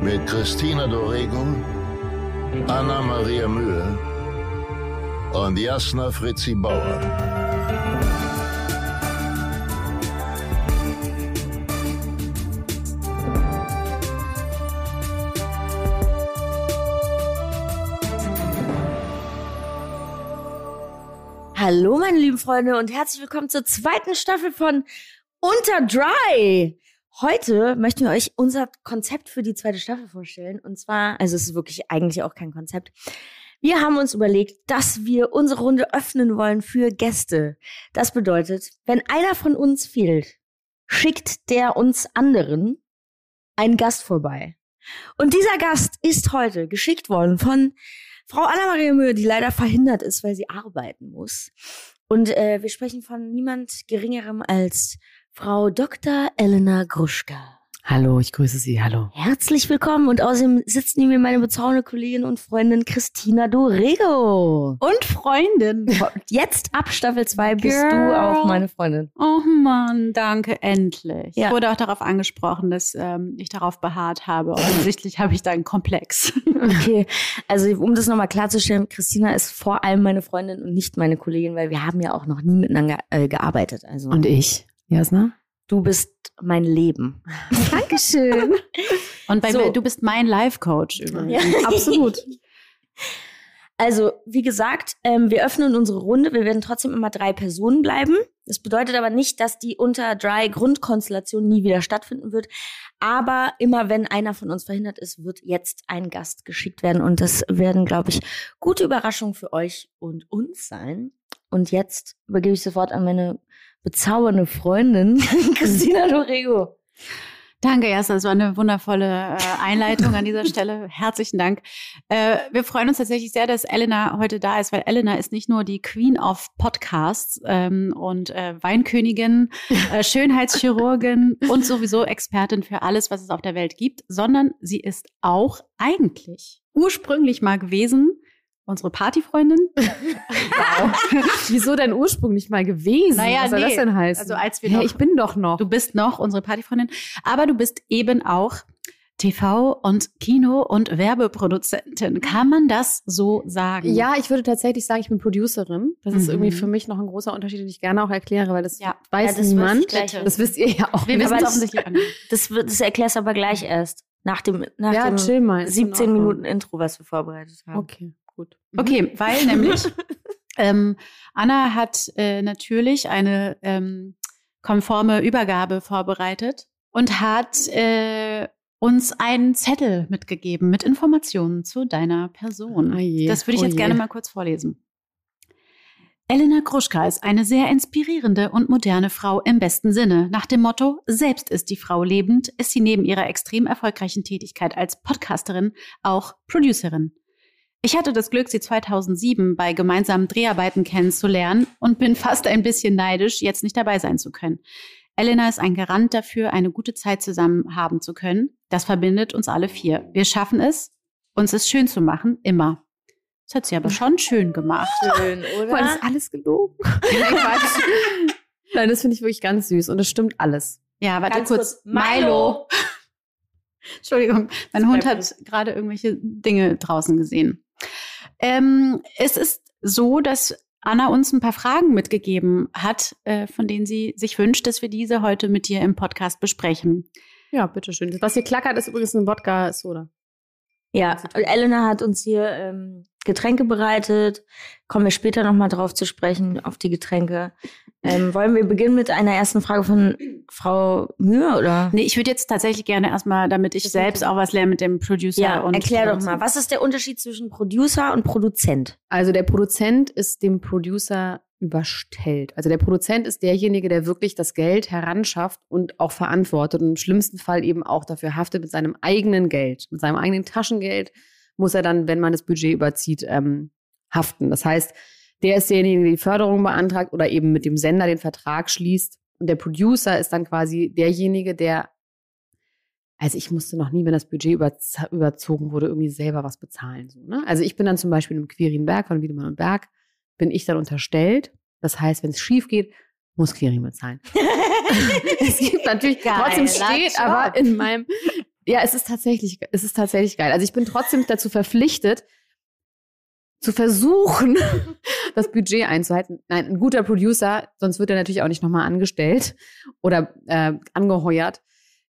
mit Christina Dorego, Anna Maria Mühe und Jasna Fritzi Bauer. Hallo, meine lieben Freunde, und herzlich willkommen zur zweiten Staffel von Unter Dry. Heute möchten wir euch unser Konzept für die zweite Staffel vorstellen. Und zwar, also es ist wirklich eigentlich auch kein Konzept. Wir haben uns überlegt, dass wir unsere Runde öffnen wollen für Gäste. Das bedeutet, wenn einer von uns fehlt, schickt der uns anderen einen Gast vorbei. Und dieser Gast ist heute geschickt worden von Frau Anna-Maria Mühe, die leider verhindert ist, weil sie arbeiten muss. Und äh, wir sprechen von niemand Geringerem als Frau Dr. Elena Gruschka. Hallo, ich grüße Sie. Hallo. Herzlich willkommen und außerdem sitzt neben mir meine bezaubernden Kollegin und Freundin Christina Dorego. Und Freundin. Jetzt ab Staffel 2 bist Girl. du auch meine Freundin. Oh Mann, danke, endlich. Ja. Ich wurde auch darauf angesprochen, dass ähm, ich darauf beharrt habe. Offensichtlich habe ich da einen Komplex. Okay, also um das nochmal klarzustellen, Christina ist vor allem meine Freundin und nicht meine Kollegin, weil wir haben ja auch noch nie miteinander äh, gearbeitet. Also. Und ich, Jasna? Du bist mein Leben. Dankeschön. Und bei so. mir, du bist mein Life-Coach übrigens. Ja. Absolut. Also, wie gesagt, ähm, wir öffnen unsere Runde. Wir werden trotzdem immer drei Personen bleiben. Das bedeutet aber nicht, dass die unter Dry Grundkonstellation nie wieder stattfinden wird. Aber immer wenn einer von uns verhindert ist, wird jetzt ein Gast geschickt werden. Und das werden, glaube ich, gute Überraschungen für euch und uns sein. Und jetzt übergebe ich sofort an meine bezaubernde Freundin, Christina Dorego. Danke, Jasna. Das war eine wundervolle äh, Einleitung an dieser Stelle. Herzlichen Dank. Äh, wir freuen uns tatsächlich sehr, dass Elena heute da ist, weil Elena ist nicht nur die Queen of Podcasts ähm, und äh, Weinkönigin, Schönheitschirurgin und sowieso Expertin für alles, was es auf der Welt gibt, sondern sie ist auch eigentlich ursprünglich mal gewesen unsere Partyfreundin. wow. Wieso dein Ursprung nicht mal gewesen? Naja, Was soll nee. das denn heißen? Also als wir noch, hey, ich bin doch noch. Du bist noch unsere Partyfreundin, aber du bist eben auch TV und Kino und Werbeproduzentin. Kann man das so sagen? Ja, ich würde tatsächlich sagen, ich bin Producerin. Das mhm. ist irgendwie für mich noch ein großer Unterschied, den ich gerne auch erkläre, weil das ja. weiß ja, das niemand. Das wisst ihr ja auch. Wir wissen es offensichtlich Das, das erklärst du aber gleich erst. Nach dem, nach ja, dem mal, 17 Minuten Intro, was wir vorbereitet haben. Okay gut. Mhm. Okay, weil nämlich ähm, Anna hat äh, natürlich eine ähm, konforme Übergabe vorbereitet und hat äh, uns einen Zettel mitgegeben mit Informationen zu deiner Person. Oh je, das würde ich oh jetzt je. gerne mal kurz vorlesen. Elena Kruschka ist eine sehr inspirierende und moderne Frau im besten Sinne. Nach dem Motto, selbst ist die Frau lebend, ist sie neben ihrer extrem erfolgreichen Tätigkeit als Podcasterin auch Producerin. Ich hatte das Glück, sie 2007 bei gemeinsamen Dreharbeiten kennenzulernen und bin fast ein bisschen neidisch, jetzt nicht dabei sein zu können. Elena ist ein Garant dafür, eine gute Zeit zusammen haben zu können. Das verbindet uns alle vier. Wir schaffen es, uns es schön zu machen, immer. Das hat sie aber schon schön gemacht. Schön, oder? War das alles gelogen? Nein, das finde ich wirklich ganz süß und es stimmt alles. Ja, warte ganz kurz. kurz. Milo. Entschuldigung, mein Hund hat gerade irgendwelche Dinge draußen gesehen. Ähm, es ist so, dass Anna uns ein paar Fragen mitgegeben hat, äh, von denen sie sich wünscht, dass wir diese heute mit dir im Podcast besprechen. Ja, bitteschön. Was hier klackert, ist übrigens ein Wodka-Soda. Ja, Elena hat uns hier ähm, Getränke bereitet. Kommen wir später nochmal drauf zu sprechen, auf die Getränke. Ähm, wollen wir beginnen mit einer ersten Frage von Frau Mühe, oder? Nee, ich würde jetzt tatsächlich gerne erstmal, damit ich das selbst auch was lerne mit dem Producer. Ja, und erklär doch mal, was ist der Unterschied zwischen Producer und Produzent? Also der Produzent ist dem Producer überstellt. Also der Produzent ist derjenige, der wirklich das Geld heranschafft und auch verantwortet und im schlimmsten Fall eben auch dafür haftet mit seinem eigenen Geld, mit seinem eigenen Taschengeld muss er dann, wenn man das Budget überzieht, ähm, haften. Das heißt, der ist derjenige, der die Förderung beantragt oder eben mit dem Sender den Vertrag schließt. Und der Producer ist dann quasi derjenige, der, also ich musste noch nie, wenn das Budget über, überzogen wurde, irgendwie selber was bezahlen. So, ne? Also ich bin dann zum Beispiel im Quirin von Wiedemann und Berg, bin ich dann unterstellt. Das heißt, wenn es schief geht, muss Quirin bezahlen. es gibt natürlich, Geil, trotzdem steht aber in meinem, ja, es ist tatsächlich, es ist tatsächlich geil. Also ich bin trotzdem dazu verpflichtet, zu versuchen, das Budget einzuhalten. Nein, ein guter Producer, sonst wird er natürlich auch nicht nochmal angestellt oder äh, angeheuert.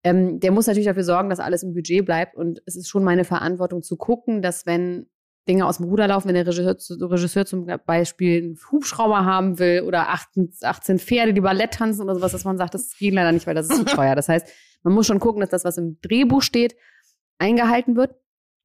Ähm, der muss natürlich dafür sorgen, dass alles im Budget bleibt. Und es ist schon meine Verantwortung zu gucken, dass wenn Dinge aus dem Ruder laufen, wenn der Regisseur, Regisseur zum Beispiel einen Hubschrauber haben will oder 18, 18 Pferde, die Ballett tanzen oder sowas, dass man sagt, das geht leider nicht, weil das ist zu teuer. Das heißt, man muss schon gucken, dass das, was im Drehbuch steht, eingehalten wird.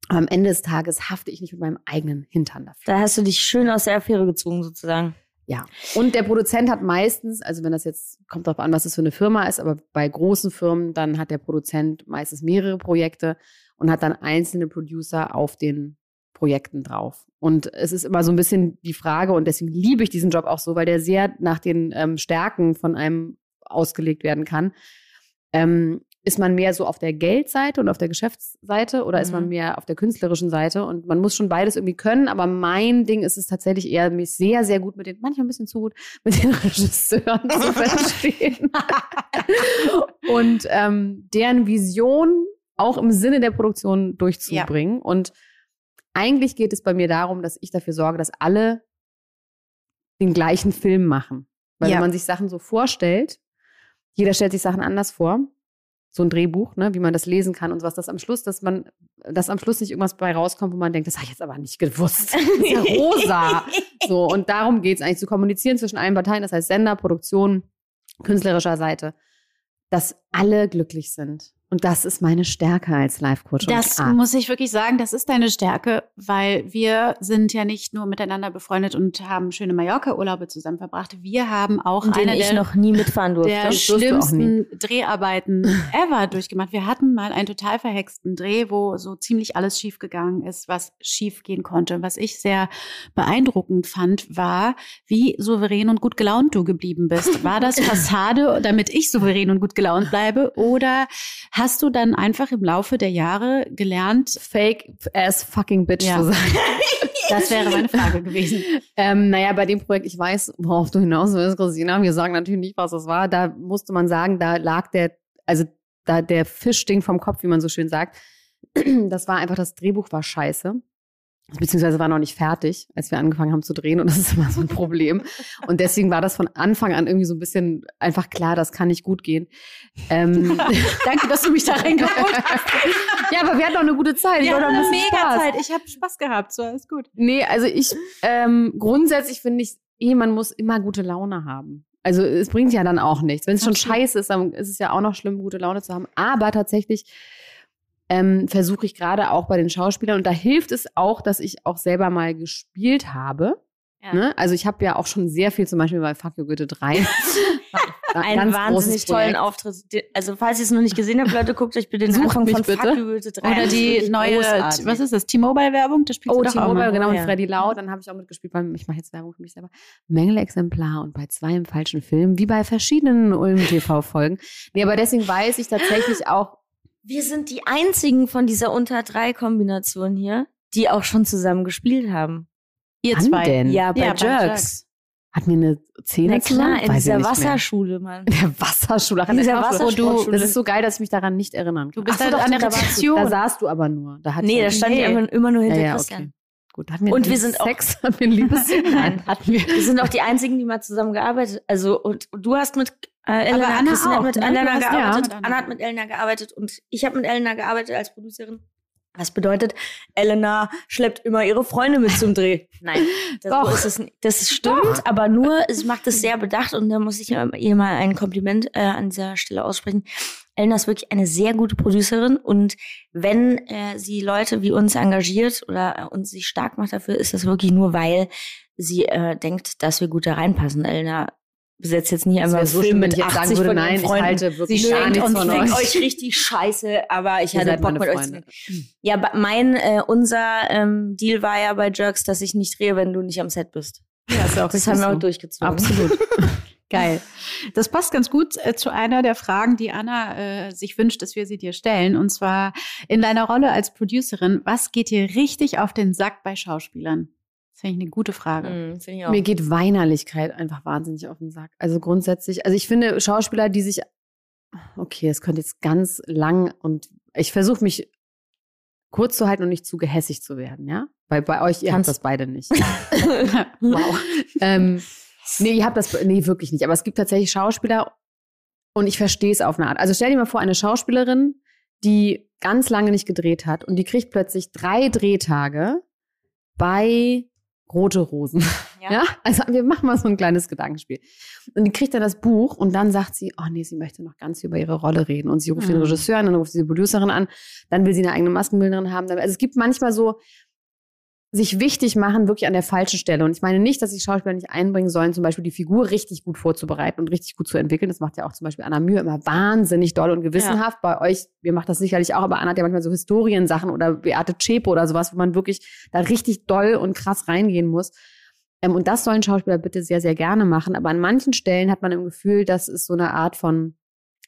Aber am Ende des Tages hafte ich nicht mit meinem eigenen Hintern dafür. Da hast du dich schön aus der Affäre gezogen, sozusagen. Ja. Und der Produzent hat meistens, also wenn das jetzt, kommt darauf an, was das für eine Firma ist, aber bei großen Firmen, dann hat der Produzent meistens mehrere Projekte und hat dann einzelne Producer auf den Projekten drauf. Und es ist immer so ein bisschen die Frage, und deswegen liebe ich diesen Job auch so, weil der sehr nach den ähm, Stärken von einem ausgelegt werden kann. Ähm, ist man mehr so auf der Geldseite und auf der Geschäftsseite oder mhm. ist man mhm. mehr auf der künstlerischen Seite? Und man muss schon beides irgendwie können, aber mein Ding ist es tatsächlich eher, mich sehr, sehr gut mit den, manchmal ein bisschen zu gut, mit den Regisseuren zu verstehen. und ähm, deren Vision auch im Sinne der Produktion durchzubringen. Ja. Und eigentlich geht es bei mir darum, dass ich dafür sorge, dass alle den gleichen Film machen. Weil ja. wenn man sich Sachen so vorstellt, jeder stellt sich Sachen anders vor so ein Drehbuch, ne, wie man das lesen kann und sowas, dass am Schluss, dass man, dass am Schluss nicht irgendwas bei rauskommt, wo man denkt, das habe ich jetzt aber nicht gewusst. Das ist ja rosa. so, und darum geht es eigentlich zu kommunizieren zwischen allen Parteien, das heißt Sender, Produktion, künstlerischer Seite, dass alle glücklich sind. Und das ist meine Stärke als Life-Coach. Das muss ich wirklich sagen, das ist deine Stärke, weil wir sind ja nicht nur miteinander befreundet und haben schöne Mallorca-Urlaube zusammen verbracht. Wir haben auch und eine ich der, noch nie mitfahren durfte. der schlimmsten Dreharbeiten ever durchgemacht. Wir hatten mal einen total verhexten Dreh, wo so ziemlich alles schiefgegangen ist, was schiefgehen konnte. Was ich sehr beeindruckend fand, war, wie souverän und gut gelaunt du geblieben bist. War das Fassade, damit ich souverän und gut gelaunt bleibe, oder hast du dann einfach im Laufe der Jahre gelernt, fake as fucking bitch ja. zu sein? Das wäre meine Frage gewesen. ähm, naja, bei dem Projekt, ich weiß, worauf du hinaus willst, Christina. Wir sagen natürlich nicht, was das war. Da musste man sagen, da lag der, also da der Fisch stinkt vom Kopf, wie man so schön sagt. Das war einfach, das Drehbuch war scheiße beziehungsweise war noch nicht fertig, als wir angefangen haben zu drehen und das ist immer so ein Problem. Und deswegen war das von Anfang an irgendwie so ein bisschen einfach klar, das kann nicht gut gehen. Ähm, Danke, dass du mich da reingeholt hast. ja, aber wir hatten auch eine gute Zeit. Wir hatten eine mega Spaß. Zeit. Ich habe Spaß gehabt, so alles gut. Nee, also ich ähm, grundsätzlich finde ich, eh, man muss immer gute Laune haben. Also es bringt ja dann auch nichts. Wenn es schon scheiße ist, dann ist es ja auch noch schlimm, gute Laune zu haben. Aber tatsächlich ähm, versuche ich gerade auch bei den Schauspielern. Und da hilft es auch, dass ich auch selber mal gespielt habe. Ja. Ne? Also ich habe ja auch schon sehr viel zum Beispiel bei Fuck You Goethe 3. Einen wahnsinnig tollen Auftritt. Also falls ihr es noch nicht gesehen habt, Leute, guckt euch bitte den Sucht Anfang von bitte. Fuck You Goethe 3 Oder die neue, großartig. was ist das, T-Mobile-Werbung? Oh, T-Mobile, genau, mit Freddy Lau. Dann habe ich auch mitgespielt, weil ich mache jetzt Werbung für mich selber. Mängelexemplar und bei zwei im falschen Film, wie bei verschiedenen Ulm-TV-Folgen. Nee, aber deswegen weiß ich tatsächlich auch, wir sind die einzigen von dieser unter drei Kombination hier, die auch schon zusammen gespielt haben. Ihr Wann zwei. Denn? Ja, bei ja, Jerks. Hat mir eine Szene Na klar, in dieser Wasserschule, Mann. In der Wasserschule. In dieser Wasserschule. Das ist so geil, dass ich mich daran nicht erinnern kann. Du bist Ach, halt an der Rezeption. Da saßt du aber nur. Da nee, da stand nee. ich immer nur hinter ja, ja, Christian. Okay. Gut, hatten wir und wir sind Sex, auch, hatten wir? Nein, hatten wir. Wir sind auch die einzigen, die mal zusammen gearbeitet. Also und du hast mit äh, Elena, Aber Anna Christine auch, hat mit ne? Elena gearbeitet. Ja. Anna hat mit Elena gearbeitet und ich habe mit Elena gearbeitet als Producerin. Was bedeutet, Elena schleppt immer ihre Freunde mit zum Dreh. Nein, das, Doch. Ist es, das stimmt, Doch. aber nur, es macht es sehr bedacht und da muss ich ihr mal ein Kompliment äh, an dieser Stelle aussprechen. Elena ist wirklich eine sehr gute Producerin und wenn äh, sie Leute wie uns engagiert oder äh, uns sich stark macht dafür, ist das wirklich nur, weil sie äh, denkt, dass wir gut da reinpassen. Elena besetzt jetzt nicht Das einmal so Film mit ich jetzt 80 sagen würde, von nein, ich Freunden. halte wirklich Sie gar nichts von euch. euch richtig scheiße, aber ich Ihr hatte Bock mit euch zu. Ja, mein, äh, unser ähm, Deal war ja bei Jerks, dass ich nicht drehe, wenn du nicht am Set bist. Ja, auch Das haben wir auch durchgezogen. Absolut. Geil. Das passt ganz gut äh, zu einer der Fragen, die Anna äh, sich wünscht, dass wir sie dir stellen. Und zwar in deiner Rolle als Producerin, was geht dir richtig auf den Sack bei Schauspielern? Das finde ich eine gute Frage. Mhm. Mir geht Weinerlichkeit einfach wahnsinnig auf den Sack. Also grundsätzlich, also ich finde Schauspieler, die sich, okay, es könnte jetzt ganz lang und ich versuche mich kurz zu halten und nicht zu gehässig zu werden, ja? Weil bei euch, ihr Kannst- habt das beide nicht. wow. ähm, nee, ihr habt das, nee, wirklich nicht. Aber es gibt tatsächlich Schauspieler und ich verstehe es auf eine Art. Also stell dir mal vor, eine Schauspielerin, die ganz lange nicht gedreht hat und die kriegt plötzlich drei Drehtage bei Rote Rosen. Ja. Ja. also wir machen mal so ein kleines Gedankenspiel. Und die kriegt dann das Buch und dann sagt sie, oh nee, sie möchte noch ganz über ihre Rolle reden. Und sie ruft den Mhm. Regisseur an, dann ruft sie die Producerin an, dann will sie eine eigene Maskenbildnerin haben. Also es gibt manchmal so, sich wichtig machen, wirklich an der falschen Stelle. Und ich meine nicht, dass die Schauspieler nicht einbringen sollen, zum Beispiel die Figur richtig gut vorzubereiten und richtig gut zu entwickeln. Das macht ja auch zum Beispiel Anna Mühe immer wahnsinnig doll und gewissenhaft. Bei euch, ihr macht das sicherlich auch, aber Anna hat ja manchmal so Historiensachen oder Beate Zschäpe oder sowas, wo man wirklich da richtig doll und krass reingehen muss. Ähm, und das sollen Schauspieler bitte sehr, sehr gerne machen. Aber an manchen Stellen hat man im Gefühl, das ist so eine Art von,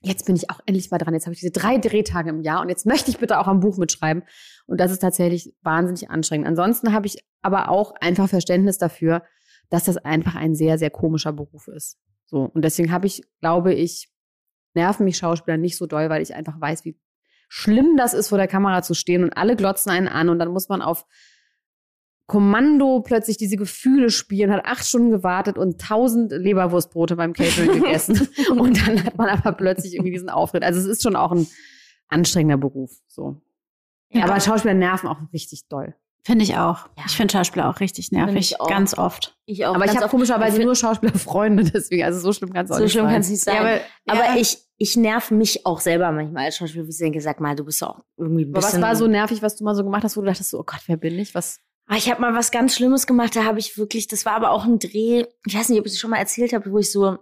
jetzt bin ich auch endlich mal dran. Jetzt habe ich diese drei Drehtage im Jahr und jetzt möchte ich bitte auch am Buch mitschreiben. Und das ist tatsächlich wahnsinnig anstrengend. Ansonsten habe ich aber auch einfach Verständnis dafür, dass das einfach ein sehr, sehr komischer Beruf ist. So. Und deswegen habe ich, glaube ich, nerven mich Schauspieler nicht so doll, weil ich einfach weiß, wie schlimm das ist, vor der Kamera zu stehen und alle glotzen einen an und dann muss man auf Kommando plötzlich diese Gefühle spielen, hat acht Stunden gewartet und tausend Leberwurstbrote beim Catering gegessen. und dann hat man aber plötzlich irgendwie diesen Auftritt. Also es ist schon auch ein anstrengender Beruf. So. Ja. Aber Schauspieler nerven auch richtig doll. Finde ich auch. Ja. Ich finde Schauspieler auch richtig nervig. ich auch. Ganz oft. Ich auch. Aber ich habe komischerweise nur Schauspielerfreunde, deswegen, also so schlimm kann es auch So nicht schlimm sein. kann es nicht sein. Ja, aber ja. ich, ich nerv mich auch selber manchmal als Schauspieler, wie ich denke, sag mal, du bist auch irgendwie ein Aber bisschen. was war so nervig, was du mal so gemacht hast, wo du dachtest, so, oh Gott, wer bin ich? Was? Ah, Ich habe mal was ganz Schlimmes gemacht, da habe ich wirklich, das war aber auch ein Dreh, ich weiß nicht, ob ich es schon mal erzählt habe, wo ich so,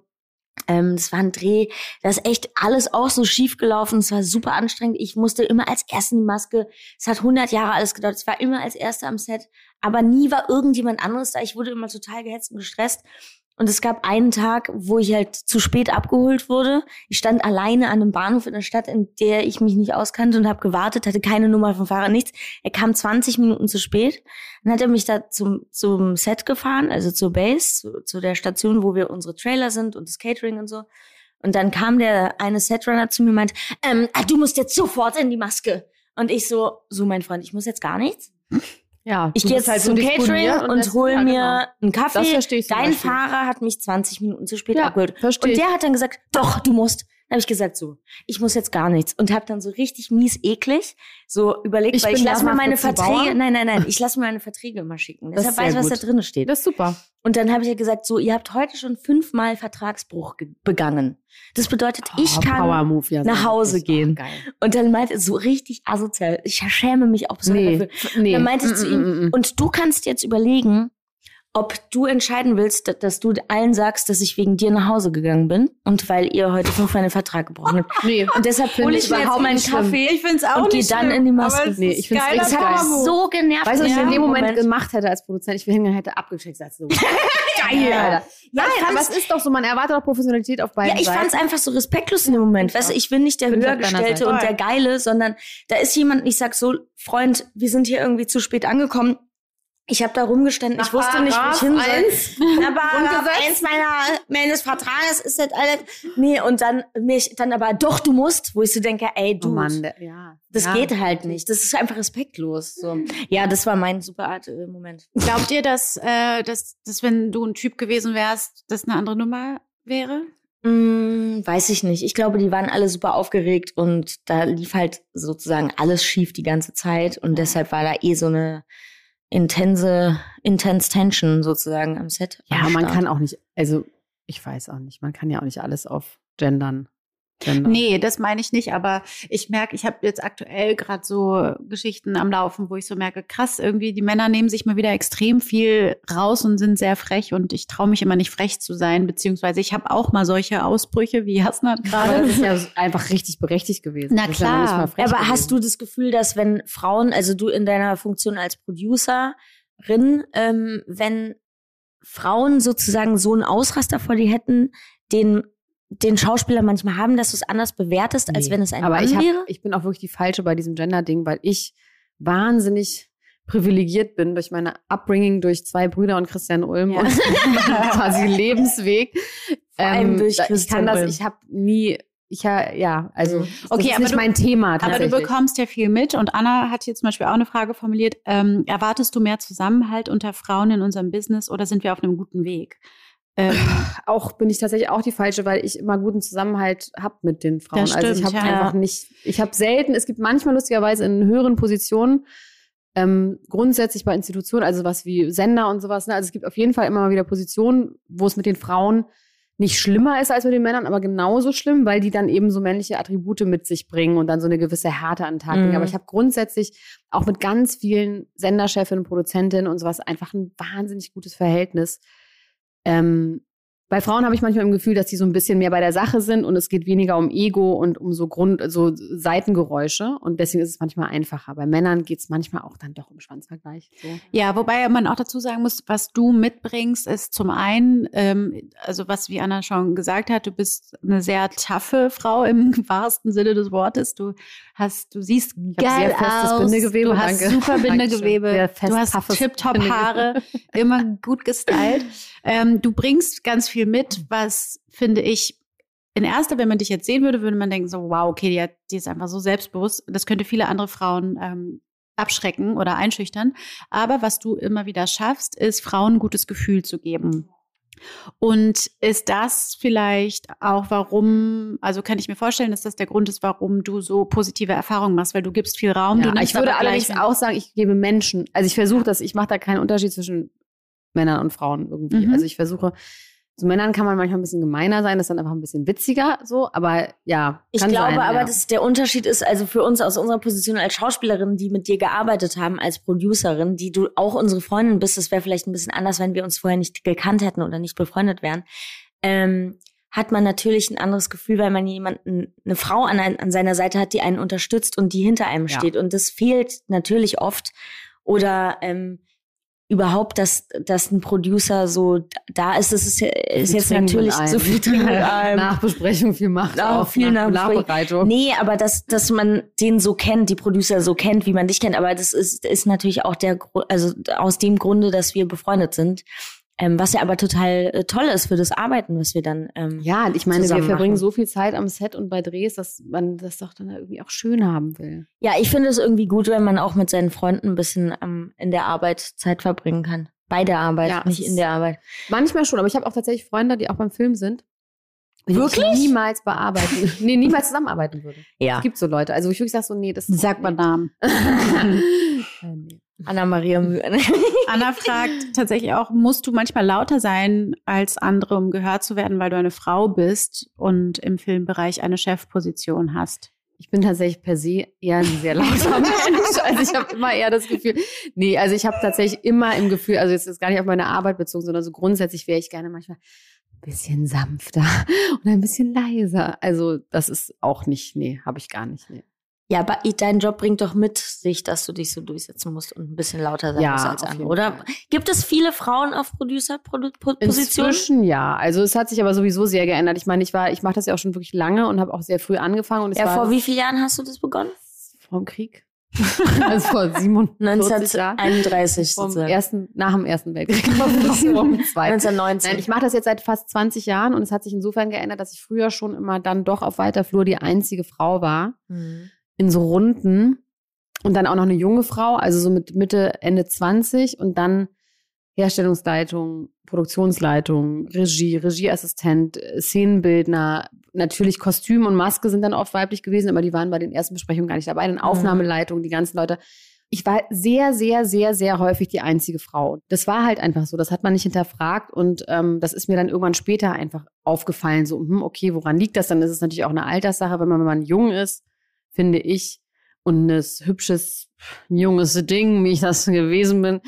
ähm, das war ein Dreh, da ist echt alles auch so schief gelaufen, es war super anstrengend, ich musste immer als Erste die Maske, es hat 100 Jahre alles gedauert, es war immer als Erste am Set, aber nie war irgendjemand anderes da, ich wurde immer total gehetzt und gestresst und es gab einen Tag, wo ich halt zu spät abgeholt wurde. Ich stand alleine an einem Bahnhof in der Stadt, in der ich mich nicht auskannte und habe gewartet, hatte keine Nummer vom Fahrer, nichts. Er kam 20 Minuten zu spät. Dann hat er mich da zum, zum Set gefahren, also zur Base, zu, zu der Station, wo wir unsere Trailer sind und das Catering und so. Und dann kam der eine Setrunner zu mir und meint, ähm, ah, du musst jetzt sofort in die Maske. Und ich so, so mein Freund, ich muss jetzt gar nichts. Ja, Ich gehe jetzt halt zum Catering und, deswegen- hol ja, mir genau. einen Kaffee. Dein Beispiel. Fahrer hat mich 20 Minuten zu spät Ja, abgeholt. verstehe Und der hat dann gesagt, doch, du musst. Dann habe ich gesagt, so, ich muss jetzt gar nichts. Und habe dann so richtig mies eklig so überlegt, Ich weil ich lasse mir meine Verträge, Bauer. nein, nein, nein, ich lasse mir meine Verträge immer schicken. Das Deshalb weiß ich, was gut. da drin steht. Das ist super. Und dann habe ich ja gesagt, so, ihr habt heute schon fünfmal Vertragsbruch ge- begangen. Das bedeutet, ich Oh, kann Power Move, ja, nach so Hause gehen. Und dann meinte er so richtig asozial. Ich schäme mich auch besonders Nee, dafür. nee. Dann meinte ich Mm, zu mm, ihm, mm, mm. und du kannst jetzt überlegen, ob du entscheiden willst, da- dass du allen sagst, dass ich wegen dir nach Hause gegangen bin und weil ihr heute fünfmal den Vertrag gebrochen habt. Nee, Und deshalb Finde hole ich überhaupt meinen. Kaffee Ich finde es auch und gehe nicht dann schlimm, in die Maske. es Nee, ich richtig Das hat geil. mich so genervt. Weißt du, was ich ja, in dem Moment, Moment. gemacht hätte als Produzent? Ich wäre hingegangen, hätte abgeschickt, sagst du. Geil, Ja. Alter. Ja, Nein, aber es ist doch so, man erwartet auch Professionalität auf beiden Ja, ich Seiten. fand es einfach so respektlos in dem Moment. Weißt du, ich bin nicht der Bin Höhergestellte und der Geile, sondern da ist jemand, ich sag so, Freund, wir sind hier irgendwie zu spät angekommen. Ich habe da rumgestanden, ich wusste nicht, wo ich hin soll. Aber eins meiner, meines Vertrages ist das alles. Nee, und dann mich, dann aber doch, du musst, wo ich so denke, ey, Oh du, Mann, der, ja. das ja. geht halt nicht. Das ist einfach respektlos. So. Ja, das war mein super Art äh, Moment. Glaubt ihr, dass, äh, dass, dass wenn du ein Typ gewesen wärst, das eine andere Nummer wäre? Mm, weiß ich nicht. Ich glaube, die waren alle super aufgeregt und da lief halt sozusagen alles schief die ganze Zeit und deshalb war da eh so eine intense, intense Tension sozusagen am Set. Ja, am man kann auch nicht, also ich weiß auch nicht, man kann ja auch nicht alles auf gendern. Gender. Nee, das meine ich nicht, aber ich merke, ich habe jetzt aktuell gerade so Geschichten am Laufen, wo ich so merke, krass, irgendwie die Männer nehmen sich mal wieder extrem viel raus und sind sehr frech und ich traue mich immer nicht frech zu sein, beziehungsweise ich habe auch mal solche Ausbrüche wie Aber gerade. das ist ja einfach richtig berechtigt gewesen. Na ja klar. frech Aber hast du das Gefühl, dass wenn Frauen, also du in deiner Funktion als Producerin, ähm, wenn Frauen sozusagen so einen Ausraster vor dir hätten, den den Schauspieler manchmal haben, dass du es anders bewertest, als Nee. wenn es ein Aber Mann ich, hab, wäre? ich bin auch wirklich die Falsche bei diesem Gender-Ding, weil ich wahnsinnig privilegiert bin durch meine Upbringing durch zwei Brüder und Christian Ulm Ja. und quasi Lebensweg. Vor allem durch da- ich Christian kann das, ich habe nie, ich ha, ja, also das Okay, ist aber nicht du- mein Thema Aber du bekommst ja viel mit und Anna hat hier zum Beispiel auch eine Frage formuliert. Ähm, erwartest du mehr Zusammenhalt unter Frauen in unserem Business oder sind wir auf einem guten Weg? Ähm, auch bin ich tatsächlich auch die falsche, weil ich immer guten Zusammenhalt habe mit den Frauen. Das also ich stimmt, habe ja. einfach nicht, ich habe selten, es gibt manchmal lustigerweise in höheren Positionen, ähm, grundsätzlich bei Institutionen, also was wie Sender und sowas, ne? also es gibt auf jeden Fall immer mal wieder Positionen, wo es mit den Frauen nicht schlimmer ist als mit den Männern, aber genauso schlimm, weil die dann eben so männliche Attribute mit sich bringen und dann so eine gewisse Härte an den Tag. Mhm. Aber ich habe grundsätzlich auch mit ganz vielen Senderchefinnen, Produzentinnen und sowas einfach ein wahnsinnig gutes Verhältnis. Ähm, bei Frauen habe ich manchmal im Gefühl, dass die so ein bisschen mehr bei der Sache sind und es geht weniger um Ego und um so Grund, so Seitengeräusche und deswegen ist es manchmal einfacher. Bei Männern geht es manchmal auch dann doch um Schwanzvergleich. So. Ja, wobei man auch dazu sagen muss, was du mitbringst, ist zum einen, ähm, also was wie Anna schon gesagt hat, du bist eine sehr taffe Frau im wahrsten Sinne des Wortes. Du hast, du siehst hab geil sehr festes aus, Bindegewebe, du hast danke. super. Bindegewebe, fest, du hast toughes tipptopp Bindegewebe. Haare, immer gut gestylt. Ähm, du bringst ganz viel mit, was finde ich in erster, wenn man dich jetzt sehen würde, würde man denken so, wow, okay, die, hat, die ist einfach so selbstbewusst. Das könnte viele andere Frauen ähm, abschrecken oder einschüchtern. Aber was du immer wieder schaffst, ist, Frauen ein gutes Gefühl zu geben. Und ist das vielleicht auch, warum, also kann ich mir vorstellen, dass das der Grund ist, warum du so positive Erfahrungen machst, weil du gibst viel Raum. Ja, ich würde allerdings auch sagen, ich gebe Menschen, also ich versuche das, ich mache da keinen Unterschied zwischen Männern und Frauen irgendwie. Mhm. Also ich versuche, zu Männern kann man manchmal ein bisschen gemeiner sein, das ist dann einfach ein bisschen witziger so, aber ja. Ich glaube sein, aber, ja. dass der Unterschied ist, also für uns aus unserer Position als Schauspielerin, die mit dir gearbeitet haben, als Producerin, die du auch unsere Freundin bist, das wäre vielleicht ein bisschen anders, wenn wir uns vorher nicht gekannt hätten oder nicht befreundet wären, ähm, hat man natürlich ein anderes Gefühl, weil man jemanden, eine Frau an, ein, an seiner Seite hat, die einen unterstützt und die hinter einem Ja. steht. Und das fehlt natürlich oft. Oder ähm, überhaupt, dass, dass ein Producer so da ist, das ist, ist jetzt natürlich einem. so viel einem. Nachbesprechung viel macht. Auch auch viel Nach-. Nachbereitung. Nee, aber dass, dass man den so kennt, die Producer so kennt, wie man dich kennt. Aber das ist, ist natürlich auch der, also aus dem Grunde, dass wir befreundet sind. Ähm, was ja aber total äh, toll ist für das Arbeiten, was wir dann. Ähm, Ja, ich meine, wir verbringen machen. so viel Zeit am Set und bei Drehs, dass man das doch dann irgendwie auch schön haben will. ja, ich finde es irgendwie gut, wenn man auch mit seinen Freunden ein bisschen ähm, in der Arbeit Zeit verbringen kann. Bei der Arbeit, Ja, nicht ist- in der Arbeit. Manchmal schon, aber ich habe auch tatsächlich Freunde, die auch beim Film sind. die Wirklich? Ich niemals bearbeiten. nee, niemals zusammenarbeiten würde. Ja. Es gibt so Leute. Also, ich wirklich sage so, nee, das Sag mal Namen. Äh, nee. Anna-Maria Mühe. Anna fragt tatsächlich auch, musst du manchmal lauter sein als andere, um gehört zu werden, weil du eine Frau bist und im Filmbereich eine Chefposition hast? Ich bin tatsächlich per se eher ein sehr lauter Mensch. Also ich habe immer eher das Gefühl, nee, also ich habe tatsächlich immer im Gefühl, also jetzt ist gar nicht auf meine Arbeit bezogen, sondern so grundsätzlich wäre ich gerne manchmal ein bisschen sanfter und ein bisschen leiser. Also das ist auch nicht, nee, habe ich gar nicht. Nee. Ja, aber dein Job bringt doch mit sich, dass du dich so durchsetzen musst und ein bisschen lauter sein Ja, musst als andere, oder? Gibt es viele Frauen auf Producer-Positionen? Inzwischen ja. Also es hat sich aber sowieso sehr geändert. Ich meine, ich war, ich mache das ja auch schon wirklich lange und habe auch sehr früh angefangen und es Ja, war vor wie vielen Jahren hast du das begonnen? vor dem Krieg. also vor 47 Jahren. 1931 Vom sozusagen. ersten, nach dem Ersten Weltkrieg. vom zweiten. 1919. Nein, ich mache das jetzt seit fast 20 Jahren und es hat sich insofern geändert, dass ich früher schon immer dann doch auf weiter Flur die einzige Frau war Mhm. In so Runden und dann auch noch eine junge Frau, also so mit Mitte, Ende 20 und dann Herstellungsleitung, Produktionsleitung, Regie, Regieassistent, Szenenbildner, natürlich Kostüm und Maske sind dann oft weiblich gewesen, aber die waren bei den ersten Besprechungen gar nicht dabei, dann Aufnahmeleitung, die ganzen Leute. ich war sehr, sehr, sehr, sehr häufig die einzige Frau. Das war halt einfach so. Das hat man nicht hinterfragt und ähm, das ist mir dann irgendwann später einfach aufgefallen. So, hm, okay, woran liegt das? Dann ist es natürlich auch eine Alterssache, wenn man, wenn man jung ist, finde ich, und ein hübsches, junges Ding, wie ich das gewesen bin,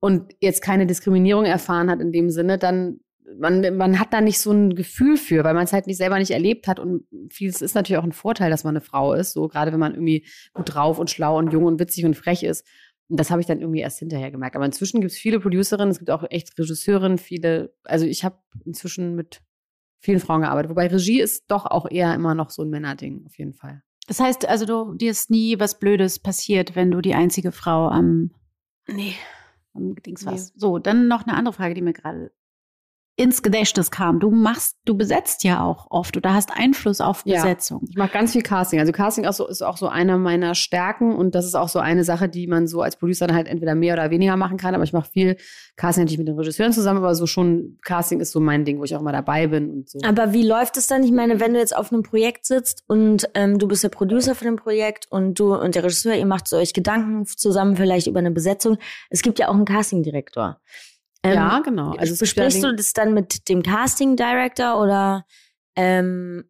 und jetzt keine Diskriminierung erfahren hat in dem Sinne, dann man, man hat da nicht so ein Gefühl für, weil man es halt nicht selber nicht erlebt hat. Und vieles ist natürlich auch ein Vorteil, dass man eine Frau ist, so gerade wenn man irgendwie gut drauf und schlau und jung und witzig und frech ist. Und das habe ich dann irgendwie erst hinterher gemerkt. Aber inzwischen gibt es viele Producerinnen, es gibt auch echt Regisseurinnen, viele, also ich habe inzwischen mit vielen Frauen gearbeitet. Wobei Regie ist doch auch eher immer noch so ein Männerding, auf jeden Fall. Das heißt also, du, dir ist nie was Blödes passiert, wenn du die einzige Frau am, nee. am Dings warst. Nee. So, dann noch eine andere Frage, die mir gerade ins Gedächtnis kam. Du machst, du besetzt ja auch oft oder hast Einfluss auf Besetzung. Ja, ich mache ganz viel Casting. Also Casting ist, so, ist auch so einer meiner Stärken und das ist auch so eine Sache, die man so als Producer dann halt entweder mehr oder weniger machen kann. Aber ich mache viel Casting natürlich mit den Regisseuren zusammen, aber so schon Casting ist so mein Ding, wo ich auch immer dabei bin und so. Aber wie läuft es dann? Ich meine, wenn du jetzt auf einem Projekt sitzt und ähm, du bist der Producer von dem Projekt und du und der Regisseur, ihr macht so euch Gedanken zusammen vielleicht über eine Besetzung. Es gibt ja auch einen Casting-Direktor. Ähm, ja, genau. Also besprichst du das dann mit dem Casting Director oder ähm,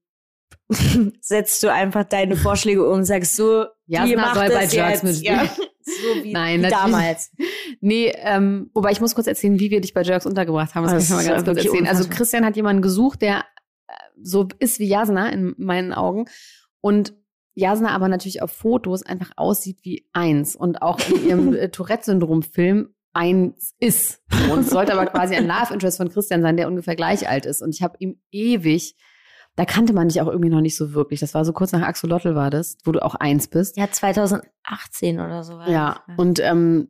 setzt du einfach deine Vorschläge um und sagst so, ja, die macht soll bei Jerks mit ja. so wie, Nein, wie damals. nee, ähm, wobei ich muss kurz erzählen, wie wir dich bei Jerks untergebracht haben. Das, das kann ich mal ganz kurz erzählen. Also Christian hat jemanden gesucht, der äh, so ist wie Jasna in meinen Augen und Jasna aber natürlich auf Fotos einfach aussieht wie eins und auch in ihrem äh, Tourette-Syndrom-Film eins ist. Und es sollte aber quasi ein Love Interest von Christian sein, der ungefähr gleich alt ist. Und ich habe ihm ewig, da kannte man dich auch irgendwie noch nicht so wirklich. Das war so kurz nach Axolotl war das, wo du auch eins bist. Ja, 2018 oder so. War ja, das. und ähm,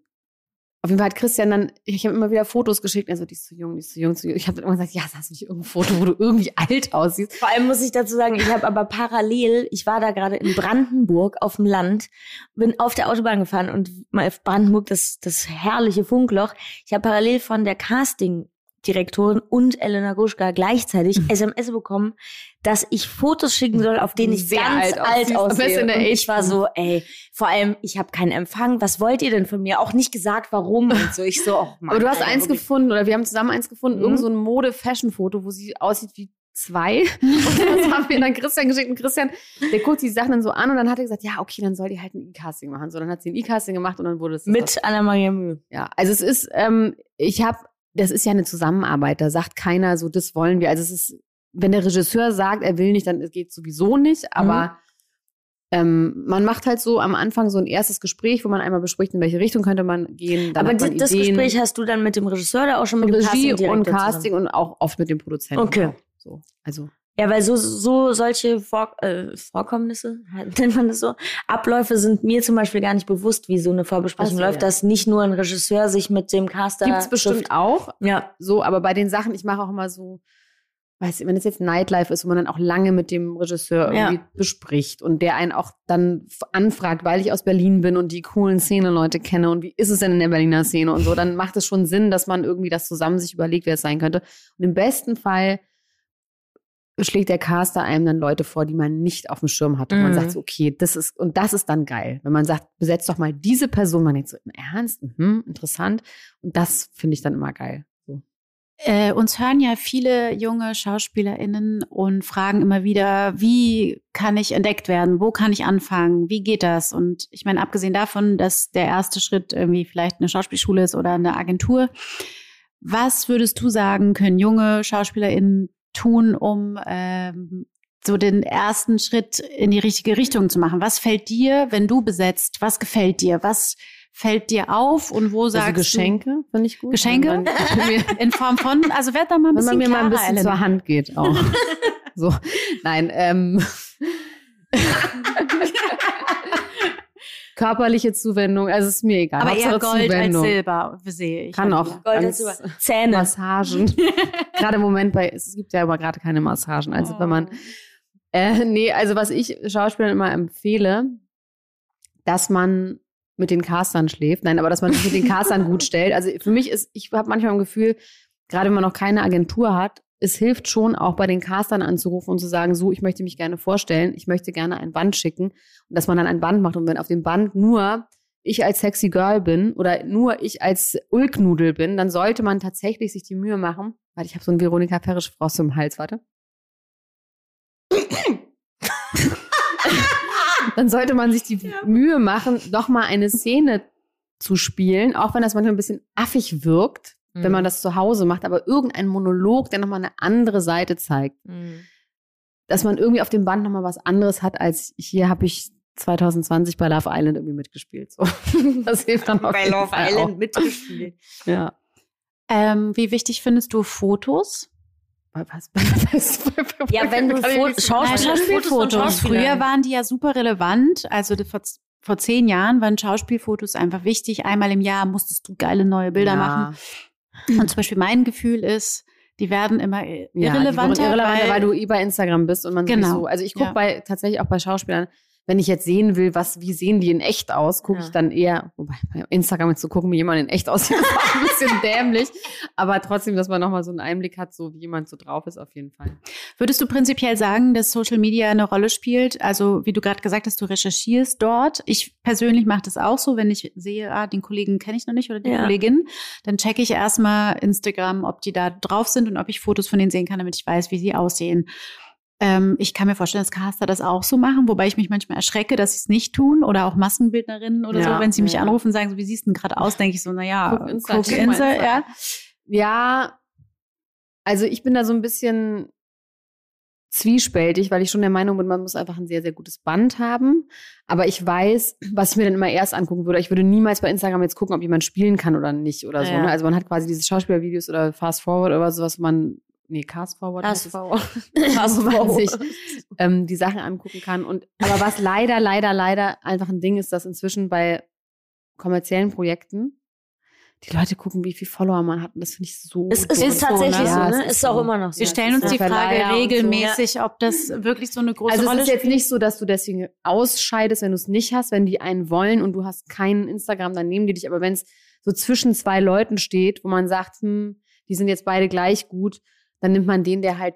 auf jeden Fall hat Christian dann, ich habe immer wieder Fotos geschickt, also die ist zu jung, die ist zu jung, zu jung. Ich habe immer gesagt, ja, hast du nicht irgendein Foto, wo du irgendwie alt aussiehst? Vor allem muss ich dazu sagen, ich habe aber parallel, ich war da gerade in Brandenburg auf dem Land, bin auf der Autobahn gefahren und mal auf Brandenburg, das, das herrliche Funkloch. Ich habe parallel von der Casting Direktorin und Elena Gruschka gleichzeitig SMS bekommen, dass ich Fotos schicken soll, auf denen ich Sehr ganz alt, alt aussehe. Und ich war so, ey, vor allem, ich habe keinen Empfang. Was wollt ihr denn von mir? Auch nicht gesagt, warum und so. Ich so, oh Mann, Aber du hast Alter, eins gefunden oder wir haben zusammen eins gefunden, mhm. irgend so ein Mode-Fashion-Foto, wo sie aussieht wie zwei. Und das haben wir dann Christian geschickt. Und Christian, der guckt die Sachen dann so an und dann hat er gesagt, ja, okay, dann soll die halt ein E-Casting machen. So, dann hat sie ein E-Casting gemacht und dann wurde es. Mit Anna-Maria Mühe. Ja, also es ist, ähm, ich habe das ist ja eine Zusammenarbeit. Da sagt keiner so, das wollen wir. Also es ist, wenn der Regisseur sagt, er will nicht, dann geht sowieso nicht. Aber mhm. ähm, man macht halt so am Anfang so ein erstes Gespräch, wo man einmal bespricht, in welche Richtung könnte man gehen. aber das Ideen. Gespräch hast du dann mit dem Regisseur oder auch schon mit und dem Regie Casting und Casting zusammen? und auch oft mit dem Produzenten. Okay. So, also ja, weil so, so solche Vor äh, Vorkommnisse, nennt man das so, Abläufe sind mir zum Beispiel gar nicht bewusst, wie so eine Vorbesprechung so, läuft, ja. dass nicht nur ein Regisseur sich mit dem Caster. Gibt's bestimmt trifft. auch. Ja. So, aber bei den Sachen, ich mache auch immer so, weiß ich, wenn es jetzt Nightlife ist, wo man dann auch lange mit dem Regisseur irgendwie ja. bespricht und der einen auch dann anfragt, weil ich aus Berlin bin und die coolen Szene-Leute kenne und wie ist es denn in der Berliner Szene und so, dann macht es schon Sinn, dass man irgendwie das zusammen sich überlegt, wer es sein könnte. Und im besten Fall schlägt der Caster einem dann Leute vor, die man nicht auf dem Schirm hat. Und mhm. man sagt so, okay, das ist, und das ist dann geil. Wenn man sagt, besetzt doch mal diese Person, man denkt so, im Ernst, mhm, interessant. Und das finde ich dann immer geil. So. Äh, uns hören ja viele junge SchauspielerInnen und fragen immer wieder, wie kann ich entdeckt werden? Wo kann ich anfangen? Wie geht das? Und ich meine, abgesehen davon, dass der erste Schritt irgendwie vielleicht eine Schauspielschule ist oder eine Agentur, was würdest du sagen, können junge SchauspielerInnen tun, um ähm, so den ersten Schritt in die richtige Richtung zu machen? Was fällt dir, wenn du besetzt? Was gefällt dir? Was fällt dir auf und wo also sagst Geschenke, du? finde ich gut. Geschenke? in Form von, also werd da mal ein bisschen Wenn man mir mal ein bisschen Ellen. zur Hand geht auch. so, nein, ähm. körperliche Zuwendung, also ist mir egal. Aber Hauptsache eher Gold Zuwendung. als Silber, sehe ich. Kann auch. Gold als Silber. Zähne. Massagen. gerade im Moment bei, es gibt ja aber gerade keine Massagen. Also oh. wenn man, äh, nee, also was ich Schauspielern immer empfehle, dass man mit den Castern schläft. Nein, aber dass man sich mit den Castern gut stellt. Also für mich ist, ich habe manchmal ein Gefühl, gerade wenn man noch keine Agentur hat, es hilft schon auch bei den Castern anzurufen und zu sagen, so, ich möchte mich gerne vorstellen, ich möchte gerne ein Band schicken und dass man dann ein Band macht und wenn auf dem Band nur ich als sexy Girl bin oder nur ich als Ulknudel bin, dann sollte man tatsächlich sich die Mühe machen. Warte, ich habe so einen Veronika Ferrisch Frost im Hals, warte. dann sollte man sich die Mühe machen, nochmal eine Szene zu spielen, auch wenn das manchmal ein bisschen affig wirkt, Mhm. wenn man das zu Hause macht, aber irgendein Monolog, der nochmal eine andere Seite zeigt Mhm. dass man irgendwie auf dem Band nochmal was anderes hat, als hier habe ich 2020 bei Love Island irgendwie mitgespielt. So. Das hilft dann auf Bei Love Fall Island auch. mitgespielt. Ja. Ähm, wie wichtig findest du Fotos? Was? was Ja, wenn du Fo- Schauspielfotos. Früher waren die ja super relevant. Also vor, vor zehn Jahren waren Schauspielfotos einfach wichtig. Einmal im Jahr musstest du geile neue Bilder ja. machen. Und zum Beispiel mein Gefühl ist, die werden immer Ja, irrelevanter, die wurden irrelevanter, weil, weil, du eh bei Instagram bist und man Genau. sowieso, also ich gucke Ja. bei tatsächlich auch bei Schauspielern, wenn ich jetzt sehen will, was, wie sehen die in echt aus, gucke Ja. ich dann eher, wobei bei Instagram jetzt zu gucken, wie jemand in echt aussieht, ist auch ein bisschen dämlich. Aber trotzdem, dass man nochmal so einen Einblick hat, so wie jemand so drauf ist, auf jeden Fall. Würdest du prinzipiell sagen, dass Social Media eine Rolle spielt? Also wie du gerade gesagt hast, du recherchierst dort. Ich persönlich mache das auch so, wenn ich sehe, ah, den Kollegen kenne ich noch nicht oder die Ja. Kollegin, dann checke ich erstmal Instagram, ob die da drauf sind und ob ich Fotos von denen sehen kann, damit ich weiß, wie sie aussehen. Ähm, ich kann mir vorstellen, dass Caster das auch so machen, wobei ich mich manchmal erschrecke, dass sie es nicht tun oder auch Maskenbildnerinnen oder Ja, so, wenn sie mich ja. anrufen und sagen, so, wie siehst du denn gerade aus, denke ich so, naja, Guck Insta, guck Insta, ja. Ja, also ich bin da so ein bisschen zwiespältig, weil ich schon der Meinung bin, man muss einfach ein sehr, sehr gutes Band haben. Aber ich weiß, was ich mir dann immer erst angucken würde. Ich würde niemals bei Instagram jetzt gucken, ob jemand spielen kann oder nicht oder so. Ja. Ne? Also man hat quasi diese Schauspielervideos oder Fast Forward oder sowas, wo man, nee, Cast Forward. es. HSV. wo man sich ähm, die Sachen angucken kann. Und aber was leider, leider, leider einfach ein Ding ist, dass inzwischen bei kommerziellen Projekten die Leute gucken, wie viel Follower man hat. Und das finde ich so. Es ist, dumm. ist tatsächlich ne? so, Ja, ne? es Ist auch so. immer noch so. Wir stellen uns Ja. die Frage und so. regelmäßig, ob das wirklich so eine große Also es Rolle ist jetzt spielt. nicht so, dass du deswegen ausscheidest, wenn du es nicht hast, wenn die einen wollen und du hast keinen Instagram, dann nehmen die dich. Aber wenn es so zwischen zwei Leuten steht, wo man sagt, hm, die sind jetzt beide gleich gut, dann nimmt man den, der halt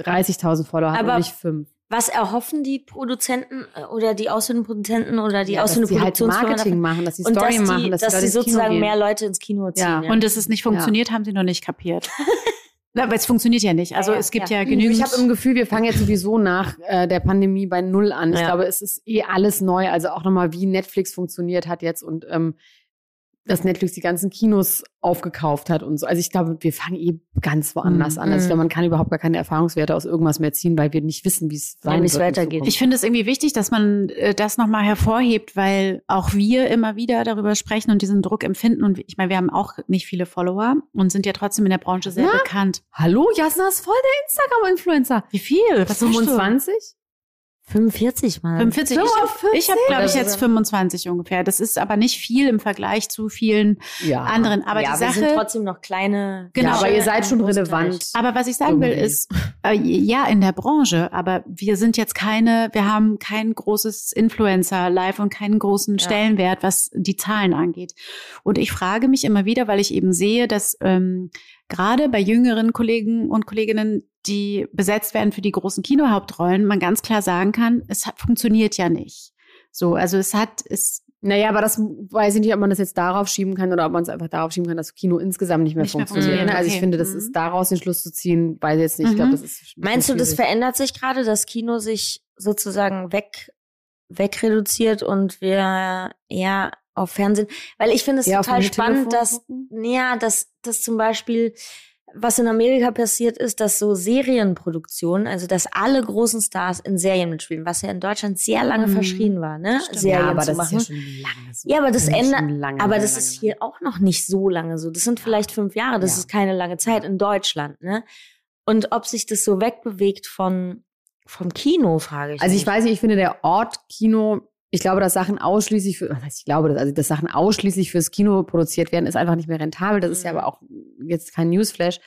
30.000 Follower hat Aber und nicht fünf. Was erhoffen die Produzenten äh, oder die ausführenden Produzenten oder die Ja, dass ausführenden die halt Produktionsfirmen Marketing davon- machen, dass sie Story dass die, machen, dass, dass, die ins Kino sozusagen mehr Leute ins Kino ziehen. Ja. Ja. Und dass es nicht funktioniert, haben sie noch nicht kapiert. Na, Aber es funktioniert ja nicht. Also ja, es gibt ja. ja, genügend. Ich habe im Gefühl, wir fangen jetzt sowieso nach äh, der Pandemie bei Null an. Ich Ja. glaube, es ist eh alles neu. Also auch nochmal, wie Netflix funktioniert hat jetzt und ähm, dass Netflix die ganzen Kinos aufgekauft hat und so. Also ich glaube, wir fangen eh ganz woanders Mhm. an. Also ich glaube, man kann überhaupt gar keine Erfahrungswerte aus irgendwas mehr ziehen, weil wir nicht wissen, wie es Ja, sein in weitergeht. Ich finde es irgendwie wichtig, dass man äh, das nochmal hervorhebt, weil auch wir immer wieder darüber sprechen und diesen Druck empfinden. Und ich meine, wir haben auch nicht viele Follower und sind ja trotzdem in der Branche sehr Na? bekannt. Hallo, Jasna ist voll der Instagram-Influencer. Wie viel? Was sagst du? 25? 45 Mal. 45. Ich habe, 45? hab, glaube ich, jetzt 25 ungefähr. Das ist aber nicht viel im Vergleich zu vielen Ja. anderen. Aber ja, die wir Sache. sind trotzdem noch kleine. Genau. Ja, aber ihr seid schon relevant. Aber was ich sagen will Irgendwie. ist, äh, ja, in der Branche, aber wir sind jetzt keine, wir haben kein großes Influencer-Live und keinen großen Ja. Stellenwert, was die Zahlen angeht. Und ich frage mich immer wieder, weil ich eben sehe, dass ähm, gerade bei jüngeren Kollegen und Kolleginnen, die besetzt werden für die großen Kinohauptrollen, man ganz klar sagen kann, es hat, funktioniert ja nicht. So, also es hat, es Naja, aber das weiß ich nicht, ob man das jetzt darauf schieben kann oder ob man es einfach darauf schieben kann, dass Kino insgesamt nicht mehr Nicht mehr funktioniert. funktioniert, ne? Also ich okay. finde, das Mhm. ist daraus den Schluss zu ziehen, weiß ich jetzt nicht. Ich glaube, Mhm. das ist. Meinst du, das verändert sich gerade, dass Kino sich sozusagen weg, wegreduziert und wir eher auf Fernsehen? Weil ich finde es auf total spannend, dass, ja, dass, dass zum Beispiel, was in Amerika passiert ist, dass so Serienproduktionen, also dass alle großen Stars in Serien mitspielen, was ja in Deutschland sehr lange Mhm. verschrien war, ne? Stimmt. Serien ja, aber zu das machen. ist ja schon lange so. Ja, aber das ist schon ändert, lange, aber das lange, ist hier auch noch nicht so lange so. Das sind vielleicht fünf Jahre, das Ja. ist keine lange Zeit in Deutschland, ne? Und ob sich das so wegbewegt von, vom Kino, frage ich Also ich mich. weiß nicht, ich finde der Ort Kino, ich glaube, dass Sachen ausschließlich für, ich glaube, dass, also dass Sachen ausschließlich fürs Kino produziert werden, ist einfach nicht mehr rentabel. Das ist ja Mhm. aber auch jetzt kein Newsflash.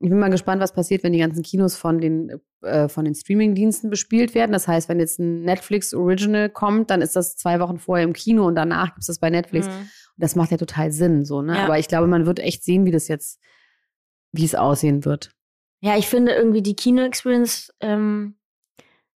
Ich bin mal gespannt, was passiert, wenn die ganzen Kinos von den, äh, von den Streamingdiensten bespielt werden. Das heißt, wenn jetzt ein Netflix Original kommt, dann ist das zwei Wochen vorher im Kino und danach gibt es das bei Netflix. Mhm. Und das macht ja total Sinn, so, ne? Ja. Aber ich glaube, man wird echt sehen, wie das jetzt, wie es aussehen wird. Ja, ich finde irgendwie die Kino-Experience ähm,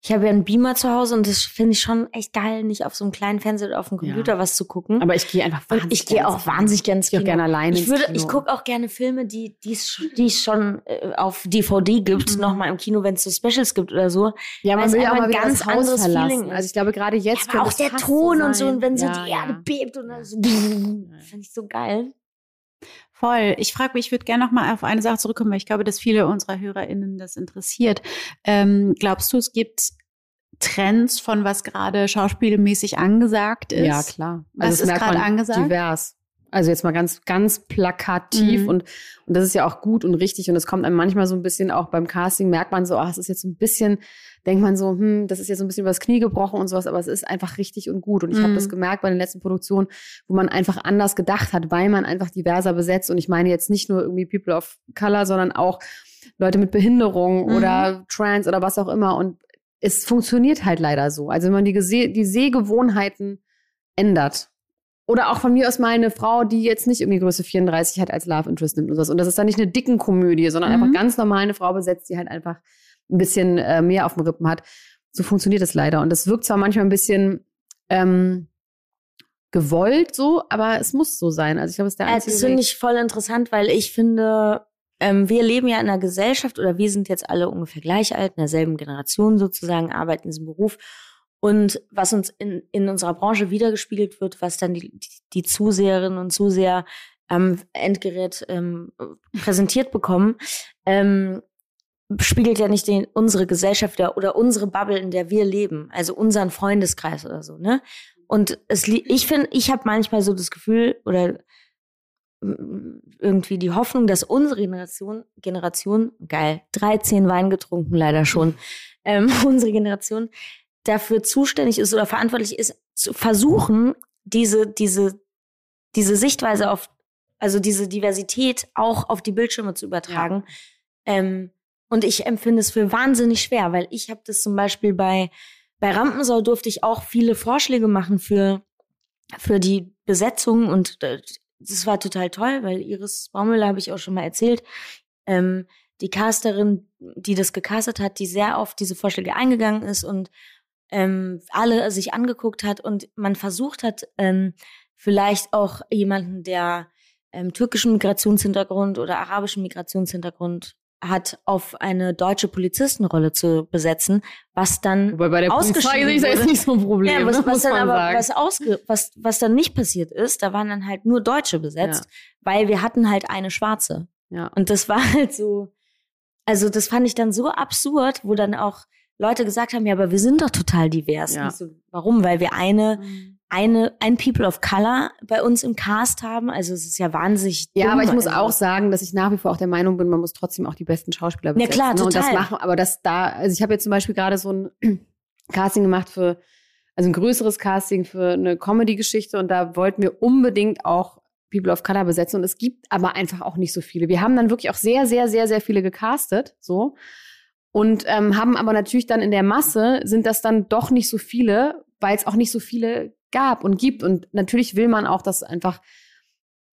Ich habe ja einen Beamer zu Hause und das finde ich schon echt geil, nicht auf so einem kleinen Fernseher oder auf dem Computer Ja. was zu gucken. Aber ich gehe einfach und ich gehe auch wahnsinnig gerne ins Ich gehe auch Kino. gerne alleine Ich würde, ich gucke auch gerne Filme, die die es die schon äh, auf DVD gibt, Mhm. nochmal im Kino, wenn es so Specials gibt oder so. Ja, man will ja auch mal ein ganz anderes verlassen. Feeling ist. Also ich glaube, gerade jetzt aber könnte auch der Ton so und so, und wenn so ja, die Erde ja. bebt und dann so, finde ich so geil. Voll. Ich frage mich, ich würde gerne noch mal auf eine Sache zurückkommen, weil ich glaube, dass viele unserer HörerInnen das interessiert. Ähm, glaubst du, es gibt Trends von was gerade schauspielmäßig angesagt ist? Ja, klar. Was das ist gerade angesagt? Divers. Also jetzt mal ganz, ganz plakativ Mhm. und, und das ist ja auch gut und richtig und es kommt einem manchmal so ein bisschen auch beim Casting, merkt man so, ach, es ist jetzt so ein bisschen, denkt man so, hm, das ist jetzt so ein bisschen übers Knie gebrochen und sowas, aber es ist einfach richtig und gut. Und ich habe Mhm. das gemerkt bei den letzten Produktionen, wo man einfach anders gedacht hat, weil man einfach diverser besetzt. Und ich meine jetzt nicht nur irgendwie People of Color, sondern auch Leute mit Behinderung Mhm. oder Trans oder was auch immer. Und es funktioniert halt leider so. Also wenn man die, Gese die Sehgewohnheiten ändert. Oder auch von mir aus mal eine Frau, die jetzt nicht irgendwie Größe 34 hat als Love Interest nimmt und sowas. Und das ist dann nicht eine dicken Komödie, sondern Mhm. einfach ganz normal eine Frau besetzt, die halt einfach ein bisschen äh, mehr auf dem Rippen hat. So funktioniert es leider. Und das wirkt zwar manchmal ein bisschen ähm, gewollt so, aber es muss so sein. Also ich glaube, es ist der Ja, einzige das finde ich voll interessant, weil ich finde, ähm, wir leben ja in einer Gesellschaft oder wir sind jetzt alle ungefähr gleich alt, in derselben Generation sozusagen, arbeiten in diesem Beruf. Und was uns in, in unserer Branche wiedergespiegelt wird, was dann die, die, Zuseherinnen und Zuseher am Endgerät ähm, präsentiert bekommen, ähm, spiegelt ja nicht den, unsere Gesellschaft oder, unsere Bubble, in der wir leben, also unseren Freundeskreis oder so, ne? Und es, ich finde, ich habe manchmal so das Gefühl oder irgendwie die Hoffnung, dass unsere Generation, Generation, geil, 13 Wein getrunken leider schon, ähm, unsere Generation dafür zuständig ist oder verantwortlich ist, zu versuchen, diese, diese, diese Sichtweise auf, also diese Diversität auch auf die Bildschirme zu übertragen. Ähm, und ich empfinde es für wahnsinnig schwer, weil ich habe das zum Beispiel bei, bei Rampensau durfte ich auch viele Vorschläge machen für, für die Besetzung und äh, das war total toll, weil Iris Baumüller habe ich auch schon mal erzählt. Ähm, die Casterin, die das gecastet hat, die sehr auf diese Vorschläge eingegangen ist und ähm, alle sich angeguckt hat und man versucht hat, ähm, vielleicht auch jemanden, der ähm, türkischen Migrationshintergrund oder arabischen Migrationshintergrund hat, auf eine deutsche Polizistenrolle zu besetzen, was dann Wobei bei der Polizei ausgeschrieben ist das wurde. nicht so ein Problem, ja, was, ne, was muss dann aber sagen. was ausge was was dann nicht passiert ist, da waren dann halt nur Deutsche besetzt, weil wir hatten halt eine Schwarze ja. und das war halt so, also das fand ich dann so absurd, wo dann auch Leute gesagt haben, ja, aber wir sind doch total divers. Ja. So, warum? Weil wir eine eine ein People of Color bei uns im Cast haben. Also es ist ja wahnsinnig. Ja, dumm. aber ich muss also, auch sagen, dass ich nach wie vor auch der Meinung bin, man muss trotzdem auch die besten Schauspieler Ja, besetzen. klar, ne? Und das total. machen, aber das da, also ich habe jetzt zum Beispiel gerade so ein Casting gemacht für, also ein größeres Casting für eine Comedy-Geschichte und da wollten wir unbedingt auch People of Color besetzen und es gibt aber einfach auch nicht so viele. Wir haben dann wirklich auch sehr, sehr, sehr, sehr viele gecastet, so. Und ähm, haben aber natürlich dann in der Masse sind das dann doch nicht so viele, weil es auch nicht so viele gab und gibt. Und natürlich will man auch, dass einfach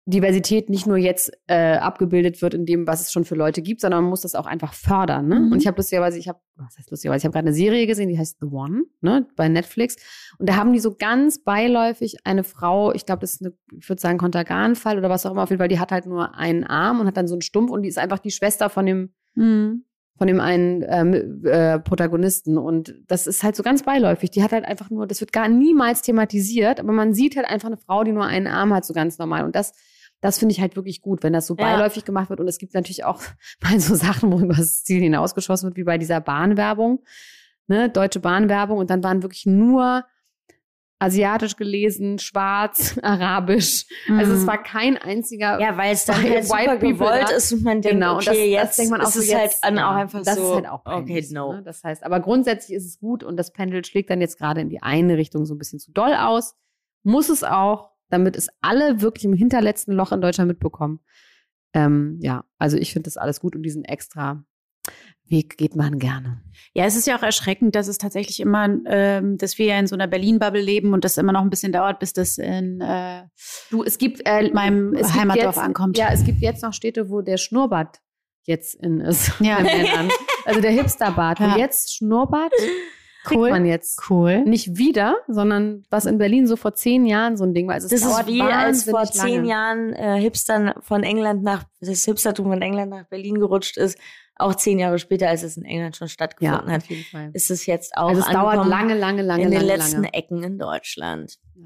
Diversität nicht nur jetzt äh, abgebildet wird in dem, was es schon für Leute gibt, sondern man muss das auch einfach fördern. Ne? Mhm. Und ich habe lustigerweise, ich habe, was heißt lustigerweise, ich habe gerade eine Serie gesehen, die heißt The One, ne, bei Netflix. Und da haben die so ganz beiläufig eine Frau, ich glaube, das ist eine, ich würde sagen, Kontergan-Fall oder was auch immer, auf jeden Fall, die hat halt nur einen Arm und hat dann so einen Stumpf und die ist einfach die Schwester von dem Mhm. Von dem einen ähm, äh, Protagonisten. Und das ist halt so ganz beiläufig. Die hat halt einfach nur, das wird gar niemals thematisiert, aber man sieht halt einfach eine Frau, die nur einen Arm hat, so ganz normal. Und das, das finde ich halt wirklich gut, wenn das so Ja. beiläufig gemacht wird. Und es gibt natürlich auch mal so Sachen, wo über das Ziel hinausgeschossen wird, wie bei dieser Bahnwerbung, ne, deutsche Bahnwerbung. Und dann waren wirklich nur asiatisch gelesen, schwarz, arabisch. Also Mhm. es war kein einziger Ja, weil es dann halt White super gewollt ist und man denkt, Genau, und okay, das, jetzt das denkt man auch ist so es jetzt, halt ja, auch einfach das so. ist halt auch okay, peinlich, no. Ne? Das heißt, aber grundsätzlich ist es gut und das Pendel schlägt dann jetzt gerade in die eine Richtung so ein bisschen zu doll aus. Muss es auch, damit es alle wirklich im hinterletzten Loch in Deutschland mitbekommen. Ähm, ja, also ich finde das alles gut und diesen extra Weg geht man gerne. Ja, es ist ja auch erschreckend, dass es tatsächlich immer, ähm, dass wir ja in so einer Berlin-Bubble leben und das immer noch ein bisschen dauert, bis das in äh, Du, es gibt äh, meinem es gibt Heimatdorf jetzt, ankommt. Ja, es gibt jetzt noch Städte, wo der Schnurrbart jetzt in ist. Ja. Also der Hipsterbart. Ja. Und jetzt Schnurrbart kriegt Cool. man jetzt. Cool. Nicht wieder, sondern was in Berlin so vor zehn Jahren so ein Ding war. Also es Das ist wie als vor zehn lange. Jahren äh, Hipstern von England nach, das Hipstertum von England nach Berlin gerutscht ist. Auch zehn Jahre später, als es in England schon Ja, stattgefunden hat, jeden Fall. ist es jetzt auch Also es dauert lange, lange, lange, in den lange, letzten lange. Ecken in Deutschland. Euch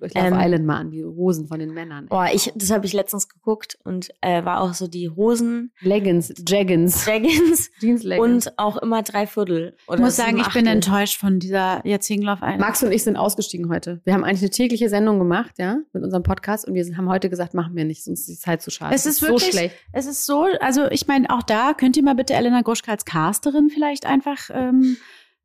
Love Ähm, Island mal an, die Hosen von den Männern. Boah, ich, das habe ich letztens geguckt und äh, war auch so die Hosen, Leggings, Jaggins, Dragons Jeans Leggings. und auch immer drei Viertel. Oder Ich muss sagen, ich bin enttäuscht von dieser jetzigen Love Island. Max und ich sind ausgestiegen heute. Wir haben eigentlich eine tägliche Sendung gemacht, ja, mit unserem Podcast und wir haben heute gesagt, machen wir nicht, sonst ist die Zeit zu schade. Es ist so wirklich- schlecht. Es ist so, also ich meine, auch da könnt ihr mal bitte Elena Gruschka als Casterin vielleicht einfach ähm,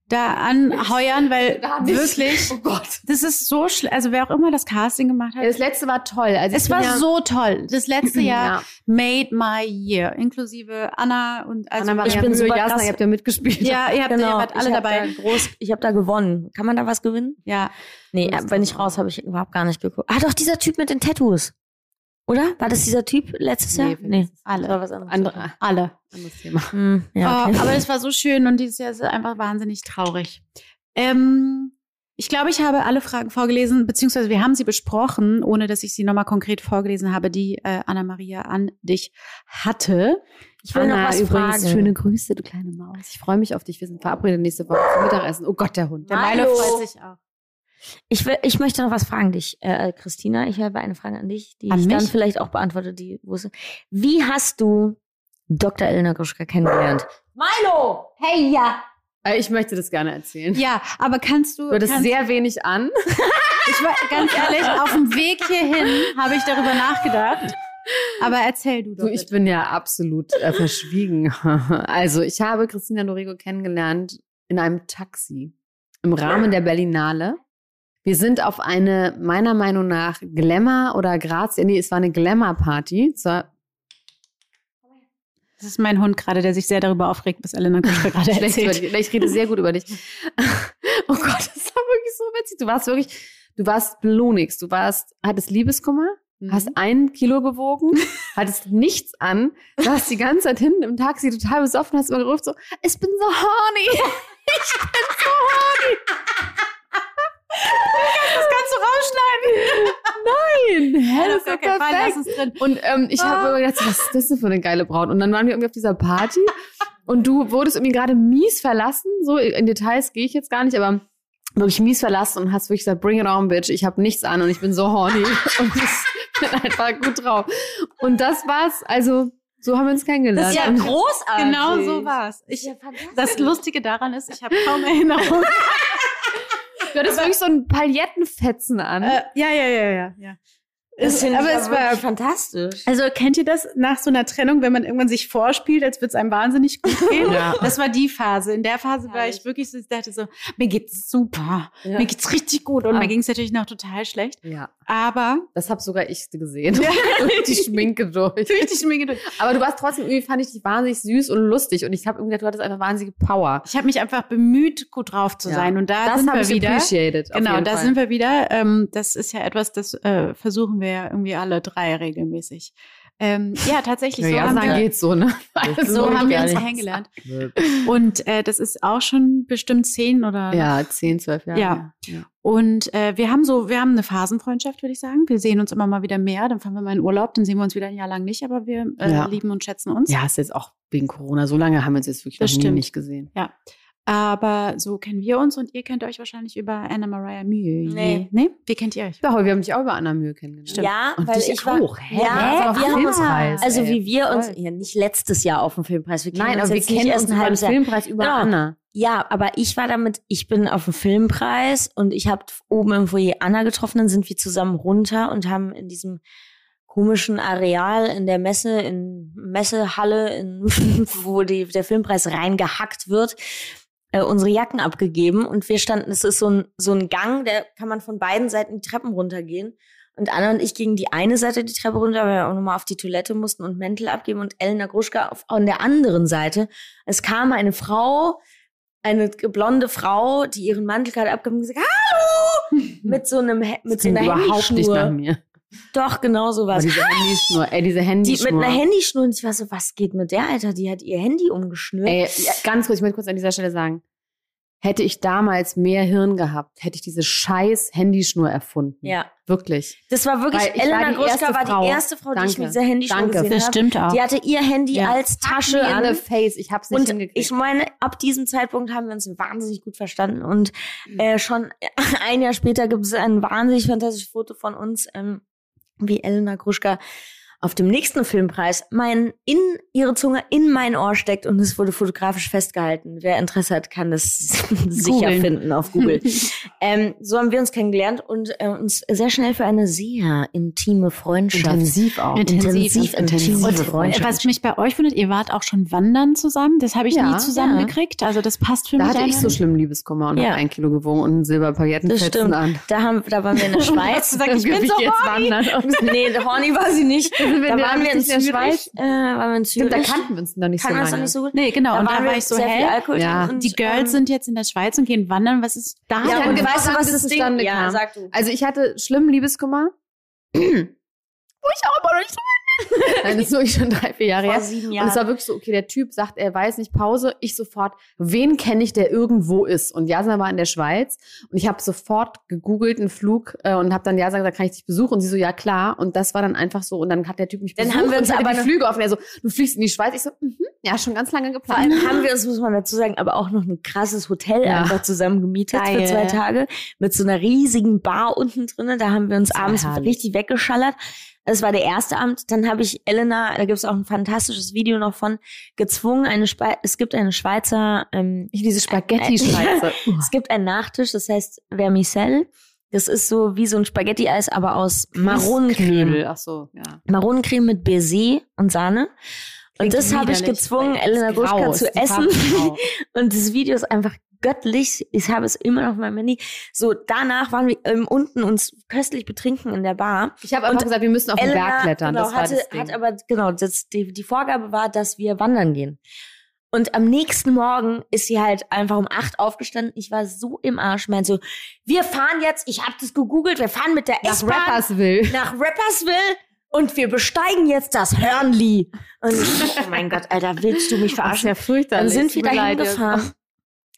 da anheuern, weil Da wirklich, Oh Gott. das ist so schlecht. Also wer auch immer das Casting gemacht hat, Ja, das letzte war toll. Also es war ja, so toll. Das letzte Jahr Ja. made my year, inklusive Anna und also Anna ich bin super Jasna, krass- ihr habt ja mitgespielt. Ja, ihr habt, ihr wart alle Genau. ich dabei. Da groß, ich habe da gewonnen. Kann man da was gewinnen? Ja, Nee, wenn ich raus habe ich überhaupt gar nicht geguckt. Ah, doch, dieser Typ mit den Tattoos. Oder? War das dieser Typ letztes Nee, Jahr? vergiss es. alle. Das war was anderes. Andere, alle. anderes Thema. Hm, ja, okay. Oh, aber es war so schön und dieses Jahr ist einfach wahnsinnig traurig. Ähm, ich glaube, ich habe alle Fragen vorgelesen, beziehungsweise wir haben sie besprochen, ohne dass ich sie nochmal konkret vorgelesen habe, die äh, Anna-Maria an dich hatte. ich will noch Anna, was übrigens, fragen. schöne Grüße, du kleine Maus. Ich freue mich auf dich. Wir sind verabredet nächste Woche zum Mittagessen. Oh Gott, der Hund. Der. Milo freut sich auch. Ich, will, ich möchte noch was fragen dich, äh, Christina. Ich habe eine Frage an dich, die An ich dann mich? vielleicht auch beantworte. Die wusste. Wie hast du Dr. Elena Gruschka kennengelernt? Milo! Hey, ja! Äh, Ich möchte das gerne erzählen. Ja, aber kannst du, Du hattest sehr wenig an. ich war ganz ehrlich, auf dem Weg hierhin habe ich darüber nachgedacht. Aber erzähl du doch. Du, ich bitte. bin ja absolut äh, verschwiegen. also, ich habe Christina Dorigo kennengelernt in einem Taxi im Rahmen der Berlinale. Wir sind auf eine, meiner Meinung nach, Glamour oder Grazia, nee, es war eine Glamour-Party. Das ist mein Hund gerade, der sich sehr darüber aufregt, was Elena gerade erzählt. Ich rede sehr gut über dich. Oh Gott, das war wirklich so witzig. Du warst wirklich, du warst blonix. Du warst, hattest Liebeskummer, Mhm. hast ein Kilo gewogen, hattest nichts an, saßt die ganze Zeit hinten im Taxi total besoffen, hast immer gerufen so, ich bin so horny. Ich bin so horny. Das kannst du rausschneiden. Nein, hä, Ja, das ist doch gar keinen Fall, perfekt. lass es drin. Und ähm, ich habe Ah. immer gedacht, so, was ist das denn für eine geile Braut? Und dann waren wir irgendwie auf dieser Party und du wurdest irgendwie gerade mies verlassen. So in Details gehe ich jetzt gar nicht, aber wirklich mies verlassen und hast wirklich gesagt, bring it on, bitch. Ich habe nichts an und ich bin so horny und ich bin einfach gut drauf. Und das war's. Also so haben wir uns kennengelernt. Das ist ja Und- großartig. Genau so war's. Ich, Ja, das Lustige daran ist, ich habe kaum Erinnerung. du hattest wirklich so einen Palettenfetzen an. äh, ja, ja, ja, ja, ja. Es, finde aber ich es ja war. fantastisch. Also kennt ihr das nach so einer Trennung, wenn man irgendwann sich vorspielt, als würde es einem wahnsinnig gut gehen? Ja. Das war die Phase. In der Phase war Herrlich. ich wirklich so, ich dachte so, mir geht's super, Ja. mir geht's richtig gut und Ah. mir ging's natürlich noch total schlecht. ja, Aber das habe sogar ich gesehen. Ja. Durch die Schminke durch. richtig mir gedacht, Aber du warst trotzdem irgendwie, fand ich dich wahnsinnig süß und lustig. Und ich habe irgendwie gedacht, du hattest einfach wahnsinnige Power. ich habe mich einfach bemüht, gut drauf zu Ja. sein. Und da Das sind wir ich wieder. appreciated. Genau, da Fall. sind wir wieder. Ähm, das ist ja etwas, das äh, versuchen wir ja irgendwie alle drei regelmäßig. Ähm, ja, tatsächlich. Ja, so ja, haben dann wir, geht's so, ne? Das so haben wir uns kennengelernt. Und äh, das ist auch schon bestimmt zehn oder Ja, 10, 12 Jahre. Ja. ja. Und äh, wir haben so, wir haben eine Phasenfreundschaft, würde ich sagen. Wir sehen uns immer mal wieder mehr. Dann fahren wir mal in Urlaub, dann sehen wir uns wieder ein Jahr lang nicht, aber wir äh, Ja. lieben und schätzen uns. Ja, ist jetzt auch wegen Corona. So lange haben wir uns jetzt wirklich Das noch nie nicht gesehen. Aber so kennen wir uns und ihr kennt euch wahrscheinlich über Anna Mariah Mühe. Nee. Nee? Wie kennt ihr euch? Ja, aber wir haben dich auch über Anna Mühe kennengelernt. Ja, Und weil dich ich war, auch. Hä? Ja, wir doch haben uns, Filmpreis, also ey. wie wir uns, ja nicht letztes Jahr auf dem Filmpreis, wir kennen Nein, uns aber wir kennen uns Jahr. Filmpreis über Genau. Anna. Ja, aber ich war damit, ich bin auf dem Filmpreis und ich habe oben im Foyer Anna getroffen, dann sind wir zusammen runter und haben in diesem komischen Areal in der Messe, in Messehalle, in, wo die, der Filmpreis reingehackt wird, äh, unsere Jacken abgegeben und wir standen, es ist so ein, so ein Gang, der kann man von beiden Seiten die Treppen runtergehen. Und Anna und ich gingen die eine Seite die Treppe runter, weil wir auch nochmal auf die Toilette mussten und Mäntel abgeben und Elena Gruschka auf, an der anderen Seite. Es kam eine Frau, eine blonde Frau, die ihren Mantel gerade abgegeben und gesagt, hallo! Mit so einem, mit Das so einer überhaupt nicht nach mir. Doch, genau so Aber was. diese Handyschnur, ey, diese Die Handyschnur. mit einer Handyschnur und ich war so, was geht mit der, Alter? Die hat ihr Handy umgeschnürt. Ey, ganz kurz, ich möchte kurz an dieser Stelle sagen. hätte ich damals mehr Hirn gehabt, hätte ich diese scheiß Handyschnur erfunden. Ja. Wirklich. Das war wirklich, Weil ich war Elena die erste war Frau. die erste Frau, die ich Danke. mit dieser Handyschnur Danke. gesehen Das habe. stimmt auch. Die hatte ihr Handy Ja. als Tasche Mir alle Face, ich hab's nicht und hingekriegt. ich meine, ab diesem Zeitpunkt haben wir uns wahnsinnig gut verstanden. Und äh, schon ein Jahr später gibt es ein wahnsinnig fantastisches Foto von uns, ähm, wie Elena Gruschka auf dem nächsten Filmpreis mein in ihre Zunge in mein Ohr steckt und es wurde fotografisch festgehalten. Wer Interesse hat, kann das sicher finden auf Google. ähm, so haben wir uns kennengelernt und äh, uns sehr schnell für eine sehr intime Freundschaft intensiv auch. Intensiv, intensiv, intensiv. intensive Und Freundschaft. was mich bei euch wundert, ihr wart auch schon wandern zusammen. Das habe ich Ja, nie zusammengekriegt. Also das passt für Da mich. hatte ich so nicht. schlimm Liebeskummer und Ja. hab ein Kilo gewogen und stimmt. an. Da, haben, da waren wir in der Schweiz. gesagt, ich bin so jetzt horny. wandern. nee, horny war sie nicht. sind wir Da waren wir in der Zürich. Schweiz? Äh, waren wir in Stimmt, Zürich. da kannten wir uns noch nicht Kann so lange. noch nicht so gut. Nee, genau. Da und da waren war wir ich so, sehr viel hä? Alkohol Ja. und, Die Girls ähm, sind jetzt in der Schweiz und gehen wandern. Was ist da? Ja, und genau weißt du, was das es Ding Ja, kam. sag du. Also ich hatte schlimmen Liebeskummer. Wo ich auch immer noch nicht so Nein, das ist wirklich schon drei, vier Jahre her. sieben Und es war wirklich so, okay, der Typ sagt, er weiß nicht, Pause. Ich sofort, wen kenne ich, der irgendwo ist? Und Jasna war in der Schweiz. Und ich habe sofort gegoogelt, einen Flug, äh, und habe dann Jasna gesagt, kann ich dich besuchen? Und sie so, ja klar. Und das war dann einfach so. Und dann hat der Typ mich Dann besucht haben wir uns und aber die Flüge offen. Er so, du fliegst in die Schweiz. Ich so, mhm, ja, schon ganz lange Vor geplant. allem haben wir uns, muss man dazu sagen, aber auch noch ein krasses Hotel Ja. einfach zusammen gemietet Geil. für zwei Tage mit so einer riesigen Bar unten drinnen. Da haben wir uns abends herrlich. richtig weggeschallert. Das war der erste Abend. Dann habe ich Elena, da gibt es auch ein fantastisches Video noch von, gezwungen, eine Spe es gibt eine Schweizer, ähm, Diese Spaghetti-Schweizer. es gibt einen Nachtisch, das heißt Vermicelle. Das ist so wie so ein Spaghetti-Eis, aber aus Maronencreme. Ach so, ja. Maronencreme mit Baiser und Sahne. Und das habe ich gezwungen, Elena Gruschka zu essen. Und das Video ist einfach göttlich. Ich habe es immer noch auf meinem Handy. So, danach waren wir ähm, unten uns köstlich betrinken in der Bar. Ich habe einfach gesagt, wir müssen auf den Elena, Berg klettern. Genau, das war hatte, das Ding. hat aber, genau, das, die, die Vorgabe war, dass wir wandern gehen. Und am nächsten Morgen ist sie halt einfach um acht aufgestanden. Ich war so im Arsch. Meint so, wir fahren jetzt, ich habe das gegoogelt, wir fahren mit der Nach S-Bahn Rappersville. nach Rappersville und wir besteigen jetzt das Hörnli. Und ich, oh mein Gott, Alter, willst du mich Das ist verarschen? ja furchtbar. Dann sind wir dahin gefahren.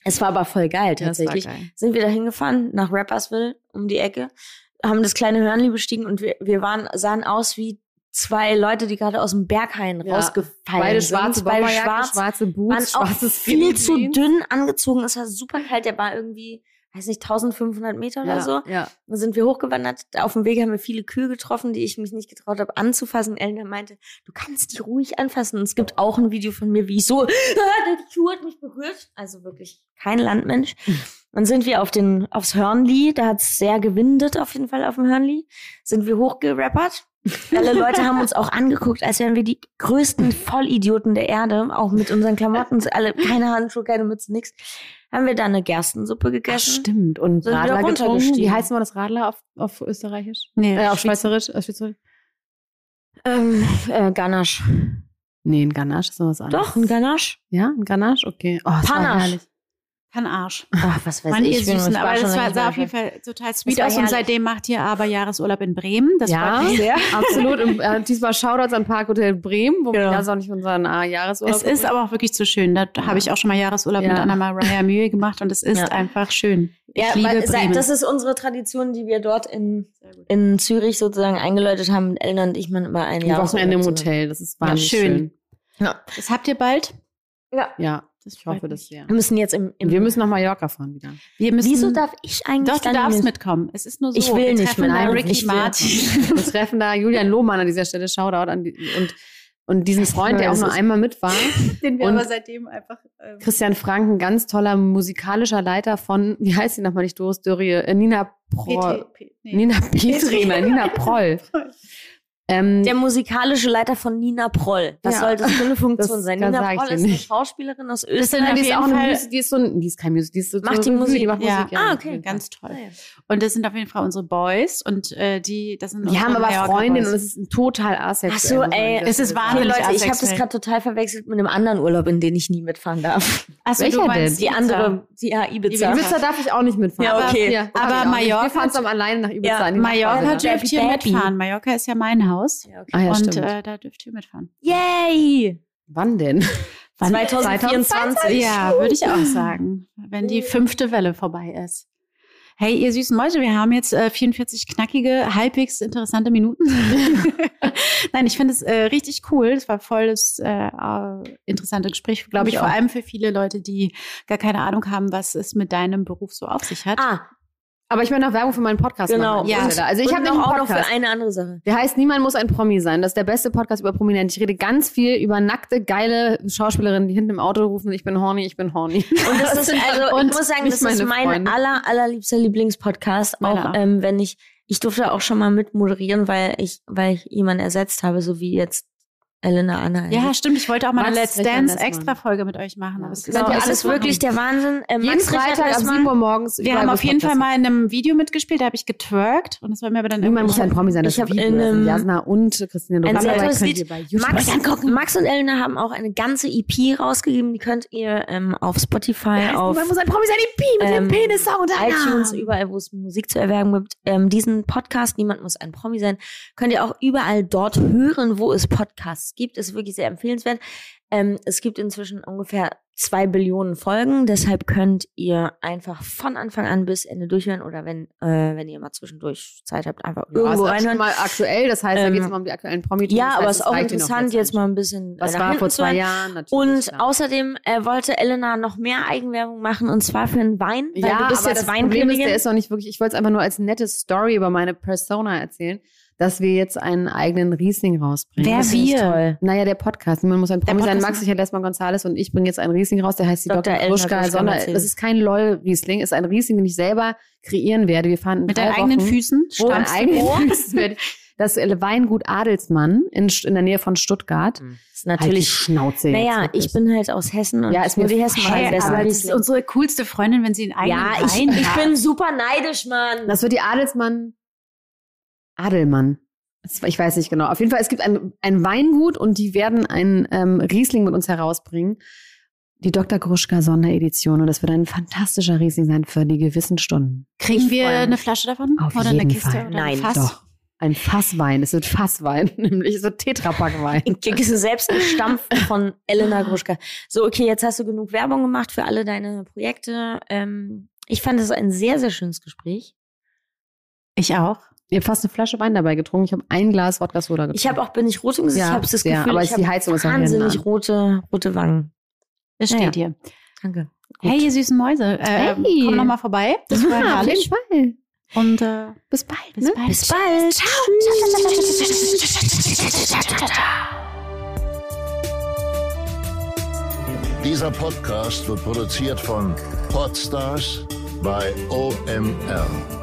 Es war aber voll geil, Ja, tatsächlich. geil. Sind wir dahin gefahren, nach Rappersville, um die Ecke, haben das kleine Hörnli bestiegen und wir, wir waren, sahen aus wie zwei Leute, die gerade aus dem Berghain Ja. rausgefallen Beide sind. schwarze beide schwarz, schwarze waren Boots, auch schwarzes viel zu dünn angezogen. Es war super kalt, der war irgendwie, weiß nicht, 1500 Meter oder ja, so. Ja. Dann sind wir hochgewandert. Auf dem Weg haben wir viele Kühe getroffen, die ich mich nicht getraut habe anzufassen. Elena meinte, du kannst die ruhig anfassen. Und es gibt auch ein Video von mir, wie ich so, die Kuh hat mich berührt. Also wirklich kein Landmensch. Dann sind wir auf den, aufs Hörnli. Da hat es sehr gewindet auf jeden Fall auf dem Hörnli. Sind wir hochgerappert. Alle Leute haben uns auch angeguckt, als wären wir die größten Vollidioten der Erde. Auch mit unseren Klamotten. Alle, keine Handschuhe, keine Mütze, nix. Haben wir da eine Gerstensuppe Ach, gegessen. stimmt. Und Sind Radler getrunken. Wie heißt mal das Radler auf, auf Österreichisch? Nee, Äh, auf Schweiz- Schweizerisch? Auf Schweizerisch? Ähm, äh, Ganache. Nee, ein Ganache ist noch was anderes. Doch, ein Ganache. Ja, ein Ganache? Okay. Oh, Panache. Kann Arsch. Ach, was weiß Mann, ihr ich. bin- Süßen, ich war aber das war, sah auf jeden. Fall total sweet aus und seitdem macht ihr aber Jahresurlaub in Bremen. Das Ja. freut mich sehr. Absolut. Und, äh, diesmal Shoutouts an Parkhotel Bremen, wo wir Genau. ja auch nicht unseren äh, Jahresurlaub Es ist aber auch wirklich zu schön. Da habe ich auch schon mal Jahresurlaub Ja. mit Anna Mariah Mühe gemacht und es ist Ja. einfach schön. Ich Ja, liebe weil, Bremen. das ist unsere Tradition, die wir dort in, in Zürich sozusagen eingeläutet haben. Eltern und ich man immer ein Ein Jahr. Wochenende im Hotel. Das ist wahnsinnig schön. schön. Ja. das habt ihr bald? Ja. Ja, Das ich hoffe das sehr. Wir müssen jetzt im. im wir müssen nach Mallorca fahren wieder. Wir müssen, Wieso darf ich eigentlich Doch, du dann darfst nicht- mitkommen. Es ist nur so. Ich will wir nicht mit. Nein, Ricky ich will Martin. Wir treffen da Julian Lohmann an dieser Stelle. Shoutout an die, und, und diesen Freund, der auch nur einmal mit war. Den wir Und- aber seitdem einfach. ähm, Christian Frank, ein ganz toller musikalischer Leiter von, wie heißt sie nochmal nicht, Doris Dörrie, äh, Nina Proll. P- nee. Nina Petri, nein, Nina Proll. Ähm, Der musikalische Leiter von Nina Proll. Was Ja. soll das für eine Funktion Das- sein? Nina Proll ist eine nicht. Schauspielerin aus Österreich. die ist auch eine Fall- Musik, die ist so, ein- die ist keine Musik, die ist so Macht die so Musik? die macht Ja. Musik, Ah, okay. Ganz toll. Ah, ja. Und das sind auf jeden Fall unsere Boys und äh, die, das sind Die haben aber Freundinnen und es ist ein total asexuell. Ach so, ey, es ist wahnsinnig Leute, ich habe das asexuell. gerade total verwechselt mit einem anderen Urlaub, in den ich nie mitfahren darf. Achso, Welcher du meinst denn? Die andere, die ja, Ibiza. Ibiza darf ich auch nicht mitfahren. Ja, okay. Aber, Mallorca- Wir fahren zusammen alleine nach Ibiza. Ja, die Mallorca dürft ihr mitfahren. Mallorca ist ja mein Haus. Ja, okay. Ah ja, und äh, da dürft ihr mitfahren. Yay! Wann denn? 2024. Ja, würde ich auch sagen. Wenn die fünfte Welle vorbei ist. Hey, ihr süßen Mäuse, wir haben jetzt äh, 44 knackige, halbwegs interessante Minuten. Nein, ich finde es äh, richtig cool. Das war voll das äh, interessante Gespräch, glaube ich, vor allem für viele Leute, die gar keine Ahnung haben, was es mit deinem Beruf so auf sich hat. Ah, aber ich möchte noch Werbung für meinen Podcast genau. machen. Ja. Also ich habe noch auch noch für eine andere Sache. Der heißt Niemand muss ein Promi sein. Das ist der beste Podcast über Prominente. Ich rede ganz viel über nackte, geile Schauspielerinnen, die hinten im Auto rufen, ich bin horny, ich bin horny. Und das ist also, und ich muss sagen, das ist mein Freunde. aller, allerliebster Lieblingspodcast. Auch ähm, wenn ich, ich durfte auch schon mal mit moderieren, weil ich, weil ich jemanden ersetzt habe, so wie jetzt Elena Anna. Ja, stimmt. Ich wollte auch mal eine Let's Dance extra Folge mit euch machen. Aber es genau, ist, ist wirklich der Wahnsinn. Ähm, jeden Freitag ab 7 Uhr morgens. Wir haben auf jeden Fall mal in einem Video mitgespielt. Da habe ich getwerkt und das war mir aber dann Niemand muss ein Promi sein. Das ich habe in einem Jasna und Christine. Ein sehr Lied. Max, Max und Elena haben auch eine ganze EP rausgegeben. Die könnt ihr ähm, auf Spotify, auf Niemand muss ein Promi sein EP mit ähm, dem Penis Sound. iTunes, überall, wo es Musik zu erwerben gibt. Ähm, diesen Podcast Niemand muss ein Promi sein, könnt ihr auch überall dort hören, wo es Podcasts gibt. Ist wirklich sehr empfehlenswert. Ähm, es gibt inzwischen ungefähr zwei Billionen Folgen, deshalb könnt ihr einfach von Anfang an bis Ende durchhören oder wenn, äh, wenn ihr mal zwischendurch Zeit habt, einfach ja, irgendwo reinhören. mal aktuell, das heißt, ähm, da geht es mal um die aktuellen promi Ja, das aber es ist auch interessant, jetzt mal ein bisschen. Was war vor zwei Jahren natürlich. Und klar. außerdem äh, wollte Elena noch mehr Eigenwerbung machen und zwar für einen Wein. Weil ja, du bist aber jetzt das Problem ist, der ist auch nicht wirklich, ich wollte es einfach nur als nette Story über meine Persona erzählen dass wir jetzt einen eigenen Riesling rausbringen. Wer das wir? Toll. Naja, der Podcast. Man muss ein Promi sein. Max Sicher Lesmann Gonzales und ich bringen jetzt einen Riesling raus, der heißt die Dr. Dr. Kruschka. Sonder, das ist kein LOL-Riesling, ist ein Riesling, den ich selber kreieren werde. Wir fahren Mit deinen eigenen Füßen? Wo an eigenen Füßen das Weingut Adelsmann in, in der Nähe von Stuttgart. Das hm. ist natürlich halt Schnauze. Naja, ich bin halt aus Hessen und ja, ist mir die Hessen hey, besser. Aber das ist unsere coolste Freundin, wenn sie einen eigenen ja, ich, ich bin super neidisch, Mann. Das wird die Adelsmann Adelmann. Ich weiß nicht genau. Auf jeden Fall, es gibt ein, ein Weingut und die werden einen ähm, Riesling mit uns herausbringen. Die Dr. Gruschka Sonderedition. Und das wird ein fantastischer Riesling sein für die gewissen Stunden. Kriegen wir eine Flasche davon? Auf oder jeden eine Kiste Fall. oder Nein, ein Fass? Doch. Ein Fasswein. Es wird Fasswein, nämlich so Tetrapackwein. Kriegst du selbst gestampft von Elena Gruschka. So, okay, jetzt hast du genug Werbung gemacht für alle deine Projekte. Ähm, ich fand es ein sehr, sehr schönes Gespräch. Ich auch. Ihr habt fast eine Flasche Wein dabei getrunken. Ich habe ein Glas Wodka Soda getrunken. Ich habe auch bin ich rot im Gesicht. Ja, ich habe das ja, Gefühl, aber ich die Heizung ist auch wahnsinnig rote rote Wangen. Es steht ja, hier. Danke. Gut. Hey, ihr süßen Mäuse, äh, hey. komm noch mal vorbei. Das war ja, auf jeden Fall. Und äh, bis bald. Bis ne? bald. Bis bald. Ciao. Dieser Podcast wird produziert von Podstars bei OMR.